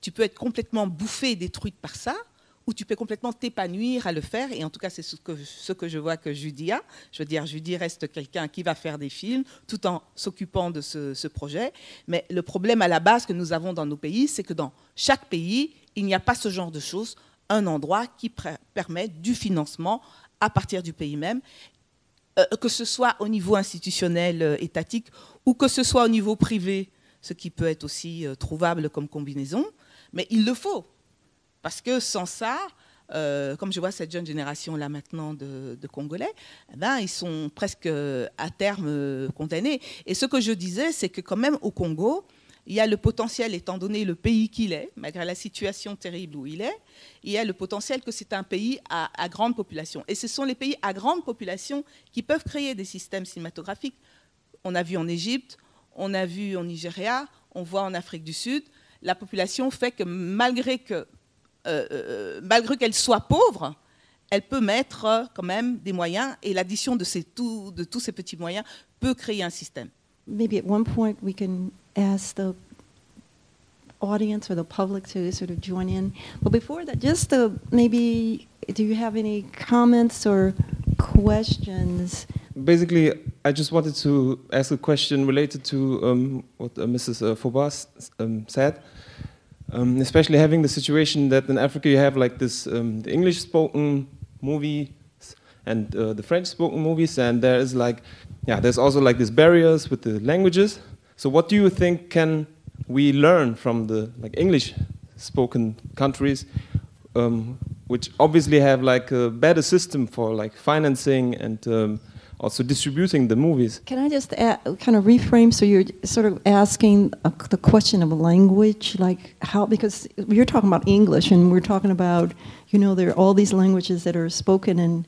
tu peux être complètement bouffé et détruite par ça où tu peux complètement t'épanouir à le faire. Et en tout cas, c'est ce que, ce je vois que Judy a. Je veux dire, Judy reste quelqu'un qui va faire des films tout en s'occupant de ce, projet. Mais le problème à la base que nous avons dans nos pays, c'est que dans chaque pays, il n'y a pas ce genre de choses, un endroit qui permet du financement à partir du pays même, euh, que ce soit au niveau institutionnel, euh, étatique, ou que ce soit au niveau privé, ce qui peut être aussi euh, trouvable comme combinaison. Mais il le faut. Parce que sans ça, euh, comme je vois cette jeune génération-là maintenant de, Congolais, eh ben, ils sont presque à terme euh, condamnés. Et ce que je disais, c'est que quand même au Congo, il y a le potentiel, étant donné le pays qu'il est, malgré la situation terrible où il est, il y a le potentiel que c'est un pays à, grande population. Et ce sont les pays à grande population qui peuvent créer des systèmes cinématographiques. On a vu en Égypte, on a vu en Nigeria, on voit en Afrique du Sud. La population fait que malgré que euh, euh, malgré qu'elle soit pauvre, elle peut mettre euh, quand même des moyens et l'addition de, ces, tout, de tous ces petits moyens peut créer un système. Maybe at one point we can ask the audience or the public to sort of join in. But before that, just to maybe, do you have any comments or questions? Basically, I just wanted to ask a question related to um, what uh, Mrs. Uh, Fobas um, said. Um, especially having the situation that in Africa you have like this um, the English spoken movies and uh, the French spoken movies, and there is like, yeah, there's also like these barriers with the languages. So what do you think can we learn from the like English spoken countries, um, which obviously have like a better system for like financing and um, also distributing the movies. Can I just add, kind of reframe? So you're sort of asking a, the question of language, like how, because you're talking about English and we're talking about, you know, there are all these languages that are spoken in,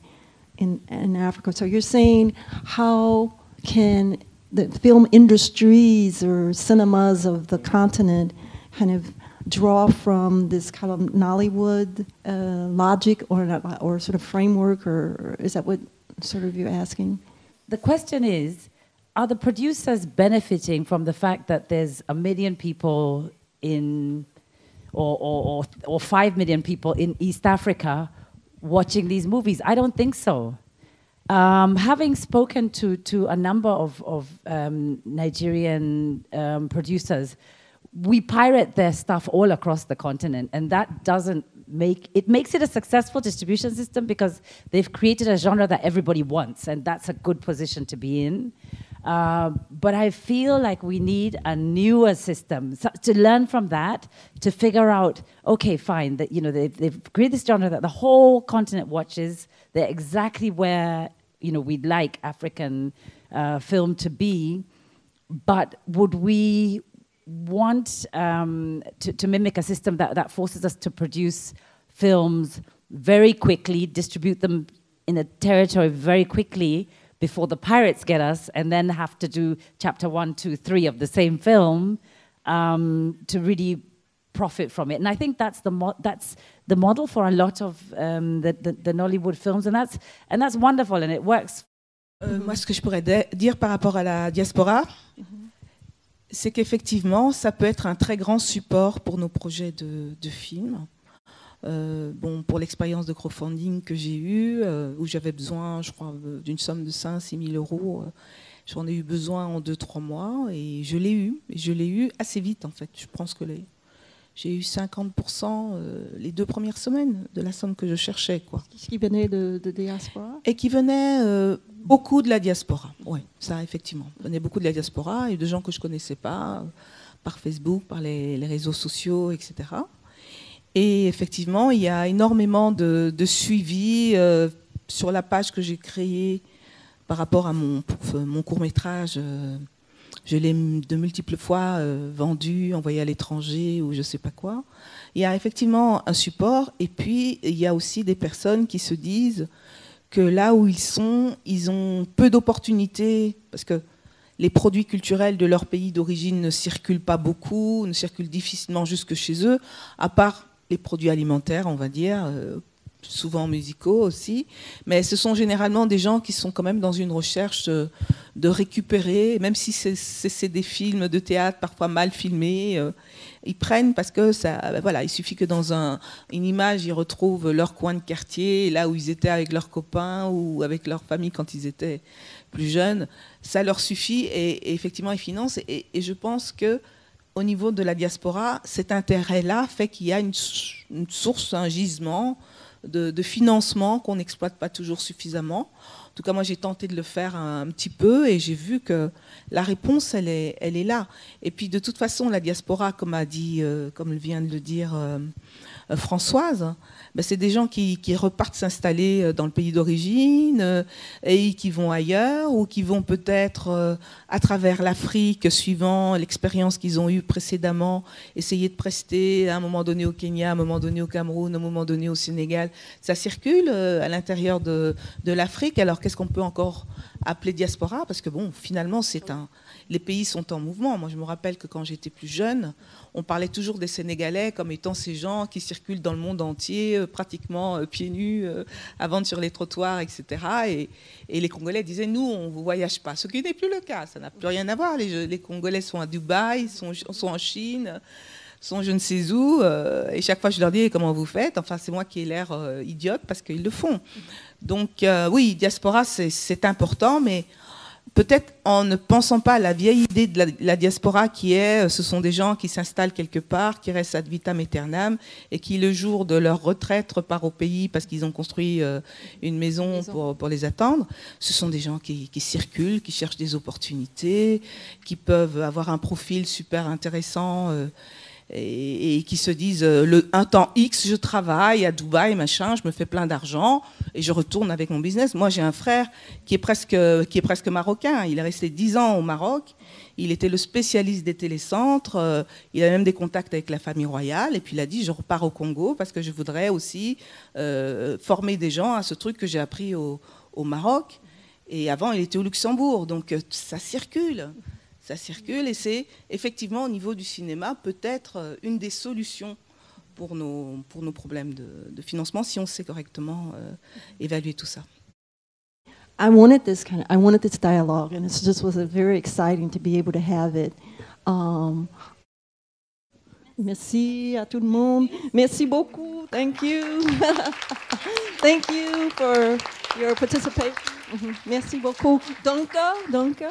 in, in Africa. So you're saying how can the film industries or cinemas of the continent kind of draw from this kind of Nollywood uh, logic or or sort of framework, or, or is that what sort of you're asking? The question is Are the producers benefiting from the fact that there's a million people in, or, or, or, or five million people in East Africa watching these movies? I don't think so. Um, having spoken to, to a number of, of um, Nigerian um, producers, we pirate their stuff all across the continent, and that doesn't make it makes it a successful distribution system because they've created a genre that everybody wants, and that's a good position to be in. Uh, but I feel like we need a newer system so to learn from that to figure out. Okay, fine. That you know they've, they've created this genre that the whole continent watches. They're exactly where you know we'd like African uh, film to be. But would we want um, to, to, mimic a system that, that forces us to produce films very quickly, distribute them in a territory very quickly before the pirates get us, and then have to do chapter one, two, three of the same film um, to really profit from it. And I think that's the mo- that's the model for a lot of um, the, the, the, Nollywood films, and that's and that's wonderful, and it works. Euh, moi, ce que je pourrais dire par rapport à la diaspora, mm -hmm. C'est qu'effectivement, ça peut être un très grand support pour nos projets de, films. Euh, bon, pour l'expérience de crowdfunding que j'ai eue, euh, où j'avais besoin, je crois, d'une somme de 5 6 000 euros, euh, j'en ai eu besoin en 2-3 mois et je l'ai eu. Et je l'ai eu assez vite, en fait. Je pense que j'ai eu 50% les deux premières semaines de la somme que je cherchais. Quoi. Qui venait de, de diaspora Et qui venait Beaucoup de la diaspora, oui, ça effectivement. Il venait beaucoup de la diaspora et de gens que je ne connaissais pas, par Facebook, par les, réseaux sociaux, etc. Et effectivement, il y a énormément de, suivi euh, sur la page que j'ai créée par rapport à mon, mon court métrage. Euh, je l'ai de multiples fois euh, vendu, envoyé à l'étranger ou je ne sais pas quoi. Il y a effectivement un support et puis il y a aussi des personnes qui se disent que là où ils sont, ils ont peu d'opportunités parce que les produits culturels de leur pays d'origine ne circulent pas beaucoup, ne circulent difficilement jusque chez eux, à part les produits alimentaires, on va dire, euh, souvent musicaux aussi, mais ce sont généralement des gens qui sont quand même dans une recherche de, récupérer, même si c'est des films de théâtre parfois mal filmés, euh, ils prennent parce que ça, ben voilà, il suffit que dans un, une image, ils retrouvent leur coin de quartier, là où ils étaient avec leurs copains ou avec leur famille quand ils étaient plus jeunes, ça leur suffit et, effectivement ils financent. Et, je pense que au niveau de la diaspora, cet intérêt-là fait qu'il y a une source, un gisement de, financement qu'on n'exploite pas toujours suffisamment. En tout cas, moi, j'ai tenté de le faire un, petit peu et j'ai vu que la réponse, elle est, elle est là. Et puis, de toute façon, la diaspora, comme a dit, euh, comme vient de le dire euh, euh, Françoise, ben, c'est des gens qui, repartent s'installer euh, dans le pays d'origine euh, et qui vont ailleurs ou qui vont peut-être à travers l'Afrique, suivant l'expérience qu'ils ont eue précédemment, essayer de prester à un moment donné au Kenya, à un moment donné au Cameroun, à un moment donné au Sénégal. Ça circule à l'intérieur de l'Afrique. Alors qu'est-ce qu'on peut encore appeler diaspora Parce que bon, finalement, c'est un, les pays sont en mouvement. Moi, je me rappelle que quand j'étais plus jeune, on parlait toujours des Sénégalais comme étant ces gens qui circulent dans le monde entier, euh, pratiquement euh, pieds nus, euh, à vendre sur les trottoirs, etc. Et, les Congolais disaient, nous, on ne voyage pas. Ce qui n'est plus le cas. Ça n'a plus rien à voir. Les, Congolais sont à Dubaï, sont, sont en Chine sont je ne sais où, et chaque fois je leur dis comment vous faites? Enfin, c'est moi qui ai l'air idiote parce qu'ils le font. Donc, oui, diaspora, c'est important, mais peut-être en ne pensant pas à la vieille idée de la, diaspora qui est, euh, ce sont des gens qui s'installent quelque part, qui restent ad vitam aeternam et qui, le jour de leur retraite, repartent au pays parce qu'ils ont construit euh, une maison, Pour, les attendre. Ce sont des gens qui, circulent, qui cherchent des opportunités, qui peuvent avoir un profil super intéressant. Euh, et, qui se disent euh, le, un temps X, je travaille à Dubaï, machin, je me fais plein d'argent et je retourne avec mon business. Moi, j'ai un frère qui est presque, qui est presque marocain. Il est resté 10 ans au Maroc. Il était le spécialiste des télécentres. Euh, il a même des contacts avec la famille royale. Et puis il a dit je repars au Congo parce que je voudrais aussi euh, former des gens à ce truc que j'ai appris au, au Maroc. Et avant, il était au Luxembourg. Donc ça circule ça circule et c'est effectivement au niveau du cinéma peut-être euh, une des solutions pour nos, pour nos problèmes de, financement si on sait correctement euh, évaluer tout ça. I wanted this dialogue, and it just was very exciting to be able to have it. Um, merci à tout le monde. Merci beaucoup. Thank you. Thank you for your participation. Merci beaucoup. Danke, danke.